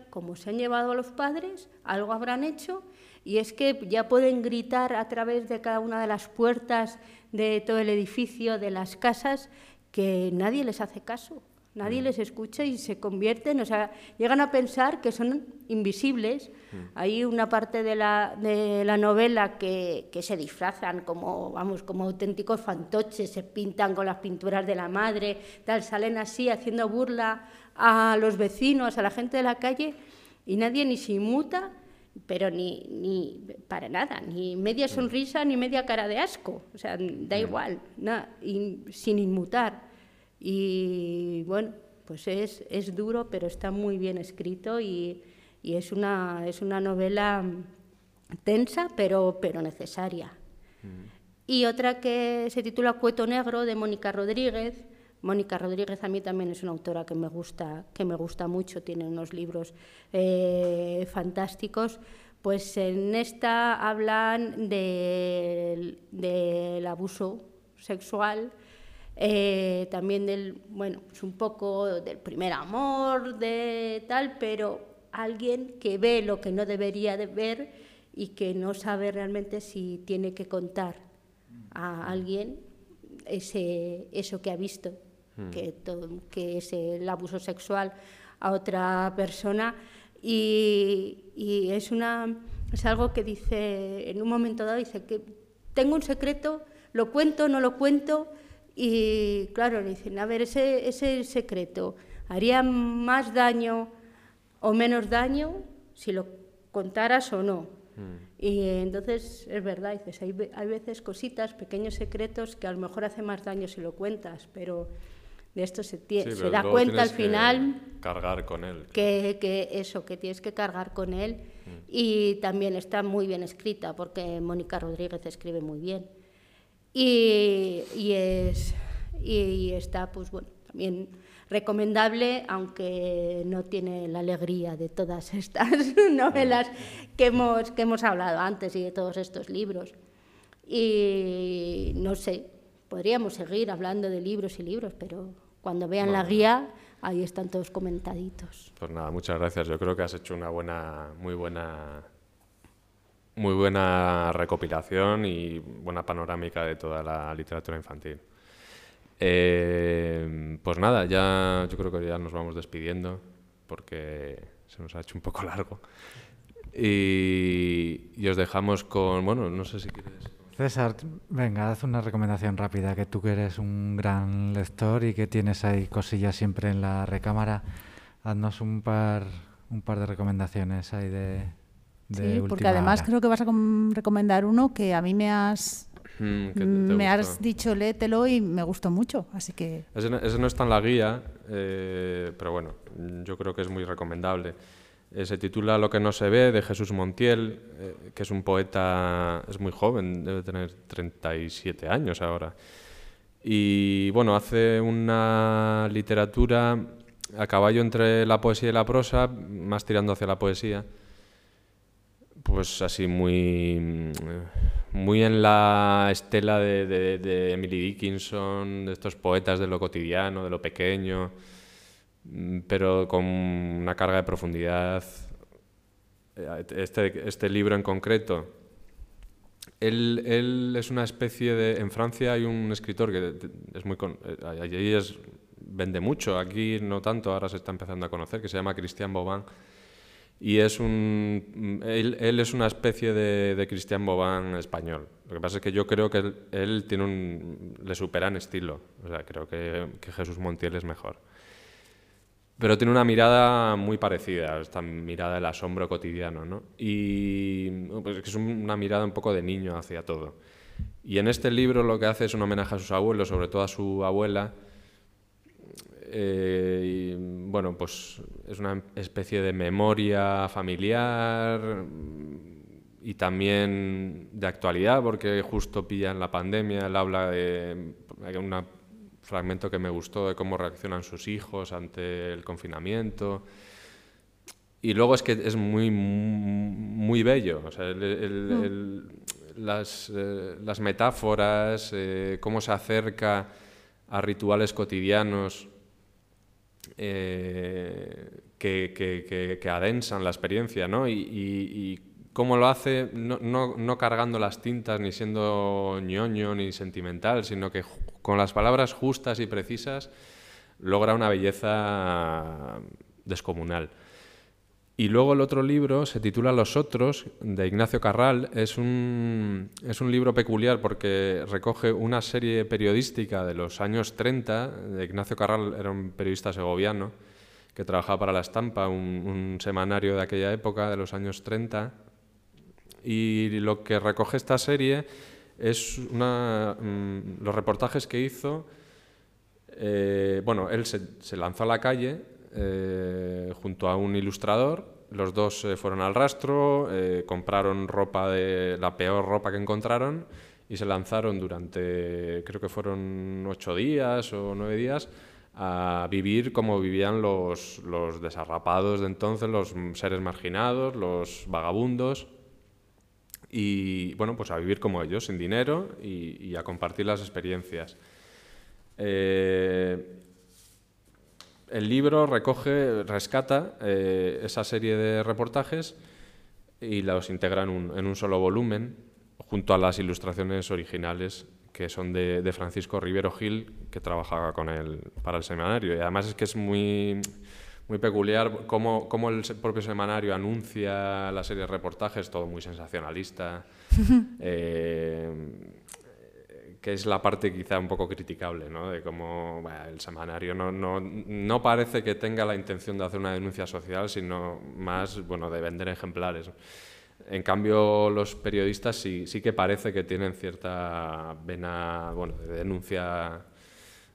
Como se han llevado a los padres, algo habrán hecho, y es que ya pueden gritar a través de cada una de las puertas de todo el edificio, de las casas, que nadie les hace caso, nadie les escucha y se convierten, o sea, llegan a pensar que son invisibles. Hay una parte de la, de la novela que, que se disfrazan como, vamos, como auténticos fantoches, se pintan con las pinturas de la madre, tal, salen así haciendo burla a los vecinos, a la gente de la calle, y nadie ni se inmuta, pero ni, ni para nada, ni media sonrisa ni media cara de asco, o sea, da igual, nada, y sin inmutar. Y bueno, pues es, es duro, pero está muy bien escrito y, y es, una, es una novela tensa, pero, pero necesaria. Y otra que se titula Cueto Negro, de Mónica Rodríguez. Mónica Rodríguez a mí también es una autora que me gusta, que me gusta mucho, tiene unos libros eh, fantásticos. Pues en esta hablan del, del abuso sexual, eh, también del, bueno, pues un poco del primer amor, de tal, pero alguien que ve lo que no debería de ver y que no sabe realmente si tiene que contar a alguien ese, eso que ha visto, que, to- que es el abuso sexual a otra persona. Y, y es, una, es algo que dice, en un momento dado, dice que tengo un secreto, lo cuento, no lo cuento, y claro, le dicen, a ver, ese, ese secreto haría más daño o menos daño si lo contaras o no. Y entonces es verdad, dices, hay, hay veces cositas, pequeños secretos que a lo mejor hace más daño si lo cuentas, pero de esto se, Sí, da cuenta al tienes que final Cargar con él. que, que eso, que tienes que cargar con él. Y también está muy bien escrita, porque Mónica Rodríguez escribe muy bien. Y, y es, y, está, pues bueno, también recomendable, aunque no tiene la alegría de todas estas novelas que hemos, que hemos hablado antes y de todos estos libros. Y no sé, podríamos seguir hablando de libros y libros, pero cuando vean la Bueno. guía, ahí están todos comentaditos. Pues nada, muchas gracias. Yo creo que has hecho una buena, muy buena muy buena recopilación y buena panorámica de toda la literatura infantil. Eh, pues nada, ya yo creo que ya nos vamos despidiendo porque se nos ha hecho un poco largo. Y, y os dejamos con, bueno, no sé si quieres... César, venga, haz una recomendación rápida, que tú que eres un gran lector y que tienes ahí cosillas siempre en la recámara, haznos un par, un par de recomendaciones ahí de... de Sí, porque última además hora. creo que vas a com- recomendar uno que a mí me has, Mm, que te- te me has dicho léetelo y me gustó mucho, así que Ese no, ese no está en la guía, eh, pero bueno, yo creo que es muy recomendable. Eh, se titula Lo que no se ve, de Jesús Montiel, eh, que es un poeta, es muy joven, debe tener 37 años ahora. Y bueno, hace una literatura a caballo entre la poesía y la prosa, más tirando hacia la poesía. Pues así muy, mm, muy en la estela de, de- Emily Dickinson, de estos poetas de lo cotidiano, de lo pequeño, mm, pero con una carga de profundidad. Eh, Este, este libro en concreto, él, él es una especie de... En Francia hay un escritor que es muy... eh, Allí es, vende mucho, aquí no tanto, ahora se está empezando a conocer, que se llama Christian Bobin. Y es un, él, es una especie de, de Christian Bobin español. Lo que pasa es que yo creo que él, tiene un, le supera en estilo. O sea, creo que, Jesús Montiel es mejor. Pero tiene una mirada muy parecida, esta mirada del asombro cotidiano, ¿no? Y pues, es un- una mirada un poco de niño hacia todo. Y en este libro lo que hace es un homenaje a sus abuelos, sobre todo a su abuela. Eh, y, bueno, pues es una especie de memoria familiar mm, y también de actualidad, porque justo pilla en la pandemia, él habla de hay un fragmento que me gustó de cómo reaccionan sus hijos ante el confinamiento. Y luego es que es muy, muy bello, o sea, el- el- Mm. el- las, eh, las metáforas, eh, cómo se acerca a rituales cotidianos eh, que, que- que- adensan la experiencia, ¿no? Y, y- cómo lo hace no, no- no cargando las tintas, ni siendo ñoño, ni sentimental, sino que con las palabras justas y precisas logra una belleza descomunal. Y luego el otro libro se titula Los Otros, de Ignacio Carral. Es un, es un libro peculiar porque recoge una serie periodística de los años 30. De Ignacio Carral era un periodista segoviano que trabajaba para La Estampa, un, un semanario de aquella época, de los años 30. Y lo que recoge esta serie es una, mm, los reportajes que hizo. eh, bueno, él se, se lanzó a la calle eh, junto a un ilustrador. Los dos eh, fueron al rastro, eh, compraron ropa de la peor ropa que encontraron y se lanzaron durante, creo que fueron ocho días o nueve días, a vivir como vivían los, los desarrapados de entonces, los seres marginados, los vagabundos y bueno, pues a vivir como ellos, sin dinero y, a compartir las experiencias. Eh, el libro recoge, rescata eh, esa serie de reportajes y los integra en un, en un solo volumen, junto a las ilustraciones originales que son de, de Francisco Rivero Gil, que trabajaba con él para el semanario. Y además es que es muy, muy peculiar cómo, cómo el propio semanario anuncia la serie de reportajes, todo muy sensacionalista. eh, que es la parte quizá un poco criticable, ¿no? De cómo bueno, el semanario no, no, no parece que tenga la intención de hacer una denuncia social, sino más, bueno, de vender ejemplares. En cambio, los periodistas sí, sí que parece que tienen cierta vena, bueno, de denuncia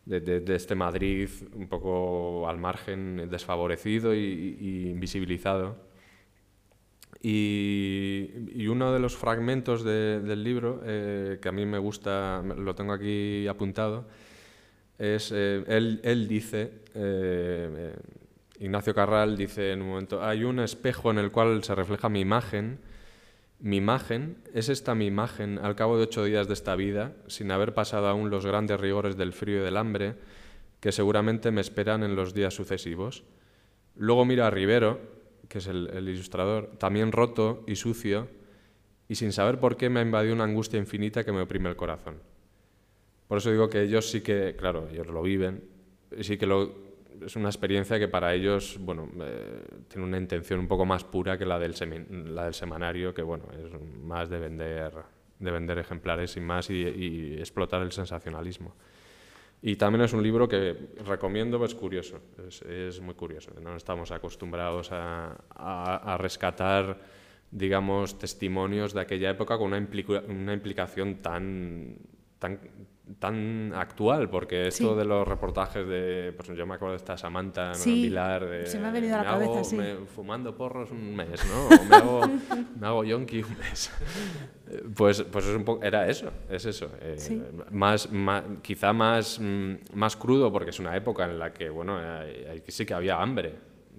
de, este Madrid un poco al margen, desfavorecido y, y invisibilizado. Y, uno de los fragmentos de- del libro eh, que a mí me gusta, lo tengo aquí apuntado, es, eh, él, dice, eh, Ignacio Carral dice en un momento, hay un espejo en el cual se refleja mi imagen, mi imagen, es esta mi imagen al cabo de ocho días de esta vida, sin haber pasado aún los grandes rigores del frío y del hambre, que seguramente me esperan en los días sucesivos. Luego mira a Rivero, que es el, ilustrador, también roto y sucio, y sin saber por qué me ha invadido una angustia infinita que me oprime el corazón. Por eso digo que ellos sí que, claro, ellos lo viven, sí que lo, es una experiencia que para ellos, bueno, eh, tiene una intención un poco más pura que la del, semanario, que bueno, es más de vender, de vender ejemplares sin más y, y explotar el sensacionalismo. Y también es un libro que recomiendo, es curioso, es, muy curioso. No estamos acostumbrados a, a, a, rescatar, digamos, testimonios de aquella época con una, implica, una implicación tan, tan, tan actual, porque esto Sí. de los reportajes de, pues yo me acuerdo de esta Samantha. Sí, Vilar, de, se me ha venido a la hago cabeza, sí. me- fumando porros un mes, ¿no? O me hago, me hago yonki un mes. Pues, pues es un poco, era eso, es eso. eh, Sí. más, más- quizá más, mm, más crudo, porque es una época en la que, bueno, eh, sí que había hambre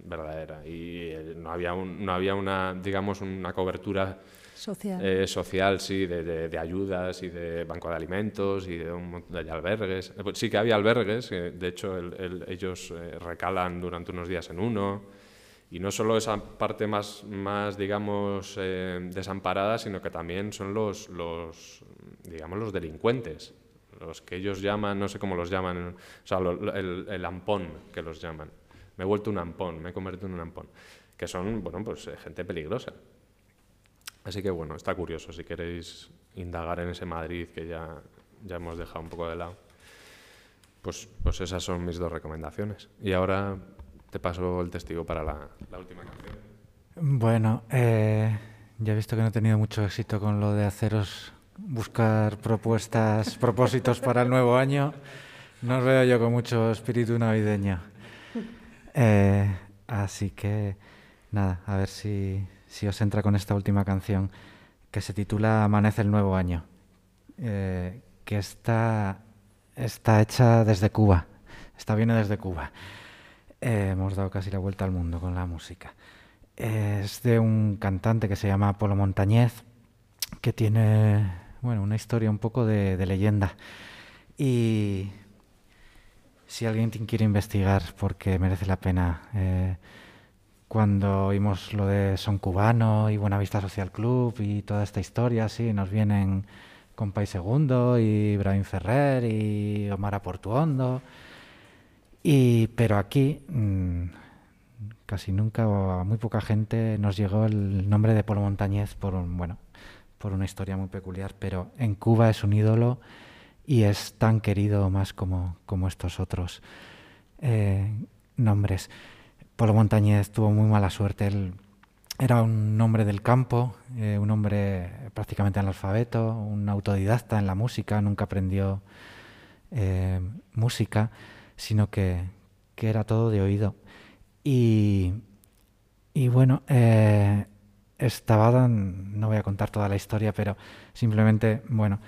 verdadera y eh, no había, un- no había una, digamos, una cobertura Social. eh, social, sí, de, de- de ayudas y de banco de alimentos y de un montón de albergues. Eh, pues sí que había albergues, de hecho el- el- ellos eh, recalan durante unos días en uno. Y no solo esa parte más, más digamos, eh, desamparada, sino que también son los, los, digamos, los delincuentes, los que ellos llaman, no sé cómo los llaman, o sea, lo- el, el ampón que los llaman. Me he vuelto un ampón, me he convertido en un ampón, que son, bueno, pues eh, gente peligrosa. Así que bueno, está curioso si queréis indagar en ese Madrid que ya, ya hemos dejado un poco de lado. Pues, pues esas son mis dos recomendaciones. Y ahora te paso el testigo para la, última canción. Bueno, eh, ya he visto que no he tenido mucho éxito con lo de haceros buscar propuestas, propósitos para el nuevo año. No os veo yo con mucho espíritu navideño. Eh, así que, nada, a ver si, si os entra con esta última canción que se titula Amanece el nuevo año, eh, que está, está hecha desde Cuba. Esta viene desde Cuba. Eh, hemos dado casi la vuelta al mundo con la música. Es de un cantante que se llama Polo Montañez, que tiene bueno, una historia un poco de, leyenda. Y si alguien quiere investigar, porque merece la pena, eh, cuando oímos lo de Son Cubano y Buenavista Social Club y toda esta historia, sí, nos vienen Compay Segundo y Ibrahim Ferrer y Omar Portuondo. Y, pero aquí mm, casi nunca o a muy poca gente nos llegó el nombre de Polo Montañez por un, bueno, por una historia muy peculiar, pero en Cuba es un ídolo y es tan querido más como, como estos otros eh, nombres. Polo Montañez tuvo muy mala suerte. Él era un hombre del campo, eh, un hombre prácticamente analfabeto, un autodidacta en la música, nunca aprendió eh, música, sino que, que era todo de oído. Y, y bueno, eh, estaba, no voy a contar toda la historia, pero simplemente, bueno,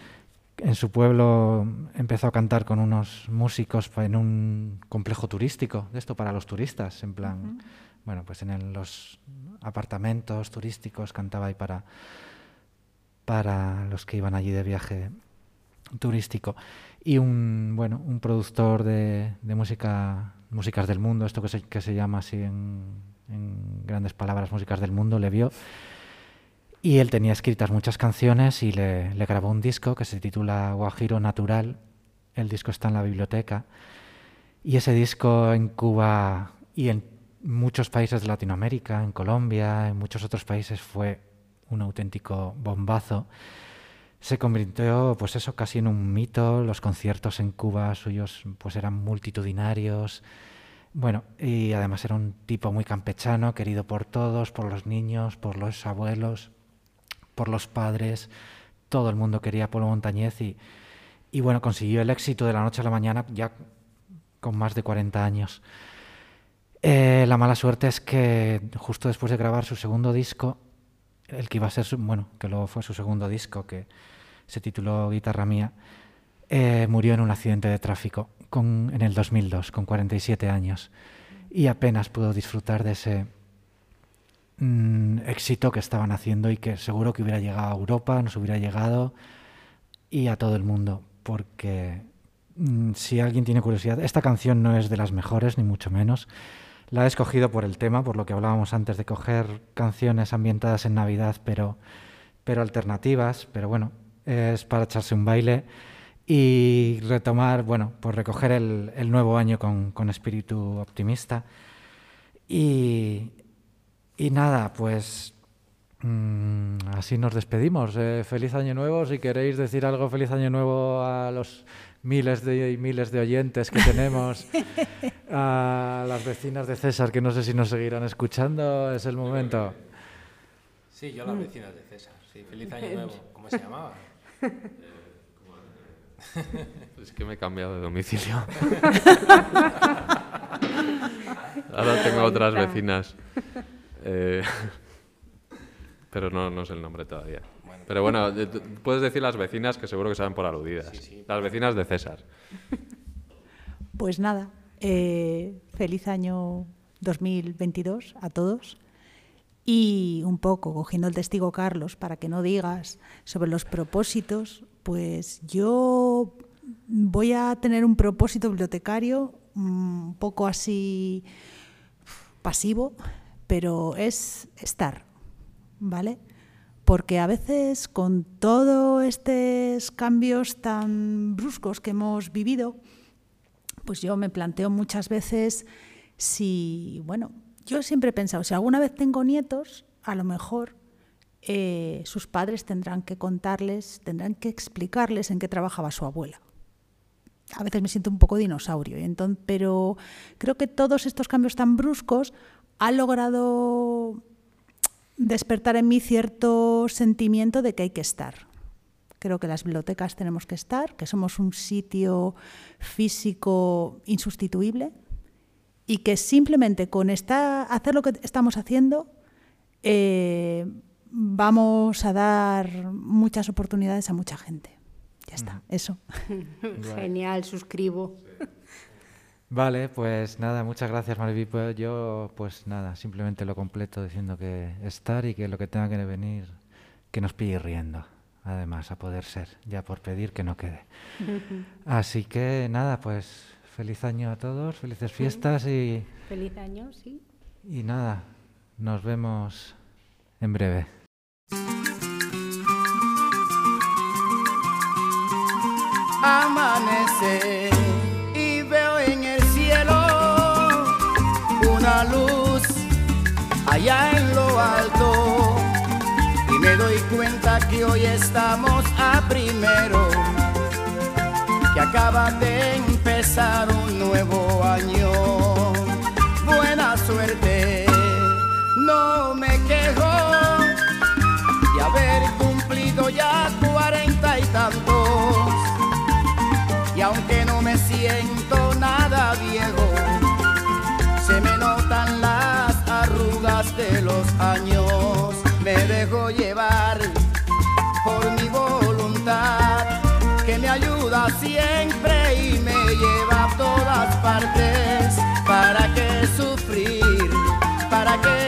en su pueblo empezó a cantar con unos músicos en un complejo turístico, de esto para los turistas, en plan, bueno, pues en el- los apartamentos turísticos cantaba ahí para, para los que iban allí de viaje turístico. Y un, bueno, un productor de, de música, músicas del mundo, esto que se, que se llama así en, en grandes palabras, músicas del mundo, le vio. Y él tenía escritas muchas canciones y le, grabó un disco que se titula Guajiro Natural. El disco está en la biblioteca. Y ese disco en Cuba y en muchos países de Latinoamérica, en Colombia, en muchos otros países fue un auténtico bombazo. Se convirtió, pues eso, casi en un mito. Los conciertos en Cuba suyos, pues eran multitudinarios. Bueno, y además era un tipo muy campechano, querido por todos, por los niños, por los abuelos, por los padres. Todo el mundo quería a Polo Montañez y, bueno, consiguió el éxito de la noche a la mañana ya con más de 40 años. Eh, la mala suerte es que justo después de grabar su segundo disco, el que iba a ser su, bueno, que luego fue su segundo disco, que se tituló Guitarra Mía, eh, murió en un accidente de tráfico en el 2002, con 47 años, y apenas pudo disfrutar de ese mm, éxito que estaban haciendo y que seguro que hubiera llegado a Europa, nos hubiera llegado y a todo el mundo, porque mm, si alguien tiene curiosidad, esta canción no es de las mejores, ni mucho menos. La he escogido por el tema, por lo que hablábamos antes de coger canciones ambientadas en Navidad, pero pero alternativas, pero bueno, es para echarse un baile y retomar, bueno, pues recoger el, el nuevo año con, con espíritu optimista. Y, y nada, pues mm, así nos despedimos. Eh, feliz año nuevo. Si queréis decir algo, feliz año nuevo a los miles de, y miles de oyentes que tenemos, a las vecinas de César, que no sé si nos seguirán escuchando, es el momento. Sí, yo las vecinas de César. Sí, feliz año nuevo. ¿Cómo se llamaba? Es que me he cambiado de domicilio. Ahora tengo otras vecinas. Eh, pero no, no sé el nombre todavía. Pero bueno, puedes decir las vecinas que seguro que saben por aludidas. Las vecinas de César. Pues nada, eh, feliz año 2022 a todos. Y un poco, cogiendo el testigo Carlos, para que no digas sobre los propósitos, pues yo voy a tener un propósito bibliotecario mm, un poco así pasivo, pero es estar, ¿vale? Porque a veces con todos estos cambios tan bruscos que hemos vivido, pues yo me planteo muchas veces si, bueno, yo siempre he pensado, si alguna vez tengo nietos, a lo mejor eh, sus padres tendrán que contarles, tendrán que explicarles en qué trabajaba su abuela. A veces me siento un poco dinosaurio, entonces, pero creo que todos estos cambios tan bruscos han logrado despertar en mí cierto sentimiento de que hay que estar. Creo que las bibliotecas tenemos que estar, que somos un sitio físico insustituible y que simplemente con esta, hacer lo que estamos haciendo eh, vamos a dar muchas oportunidades a mucha gente. Ya está, eso. Genial, suscribo. Vale, pues nada, muchas gracias Mariby. Pues yo, pues nada, simplemente lo completo diciendo que estar y que lo que tenga que venir, que nos pille riendo. Además, a poder ser, ya por pedir que no quede. Así que nada, pues feliz año a todos, felices fiestas y, Feliz año, sí. y nada, nos vemos en breve. amanece una luz allá en lo alto. Y me doy cuenta que hoy estamos a primero que acaba de empezar un nuevo año. Buena suerte no me quejo de haber cumplido ya cuarenta y tantos. Y aunque siempre y me lleva a todas partes. ¿Para qué sufrir? ¿Para qué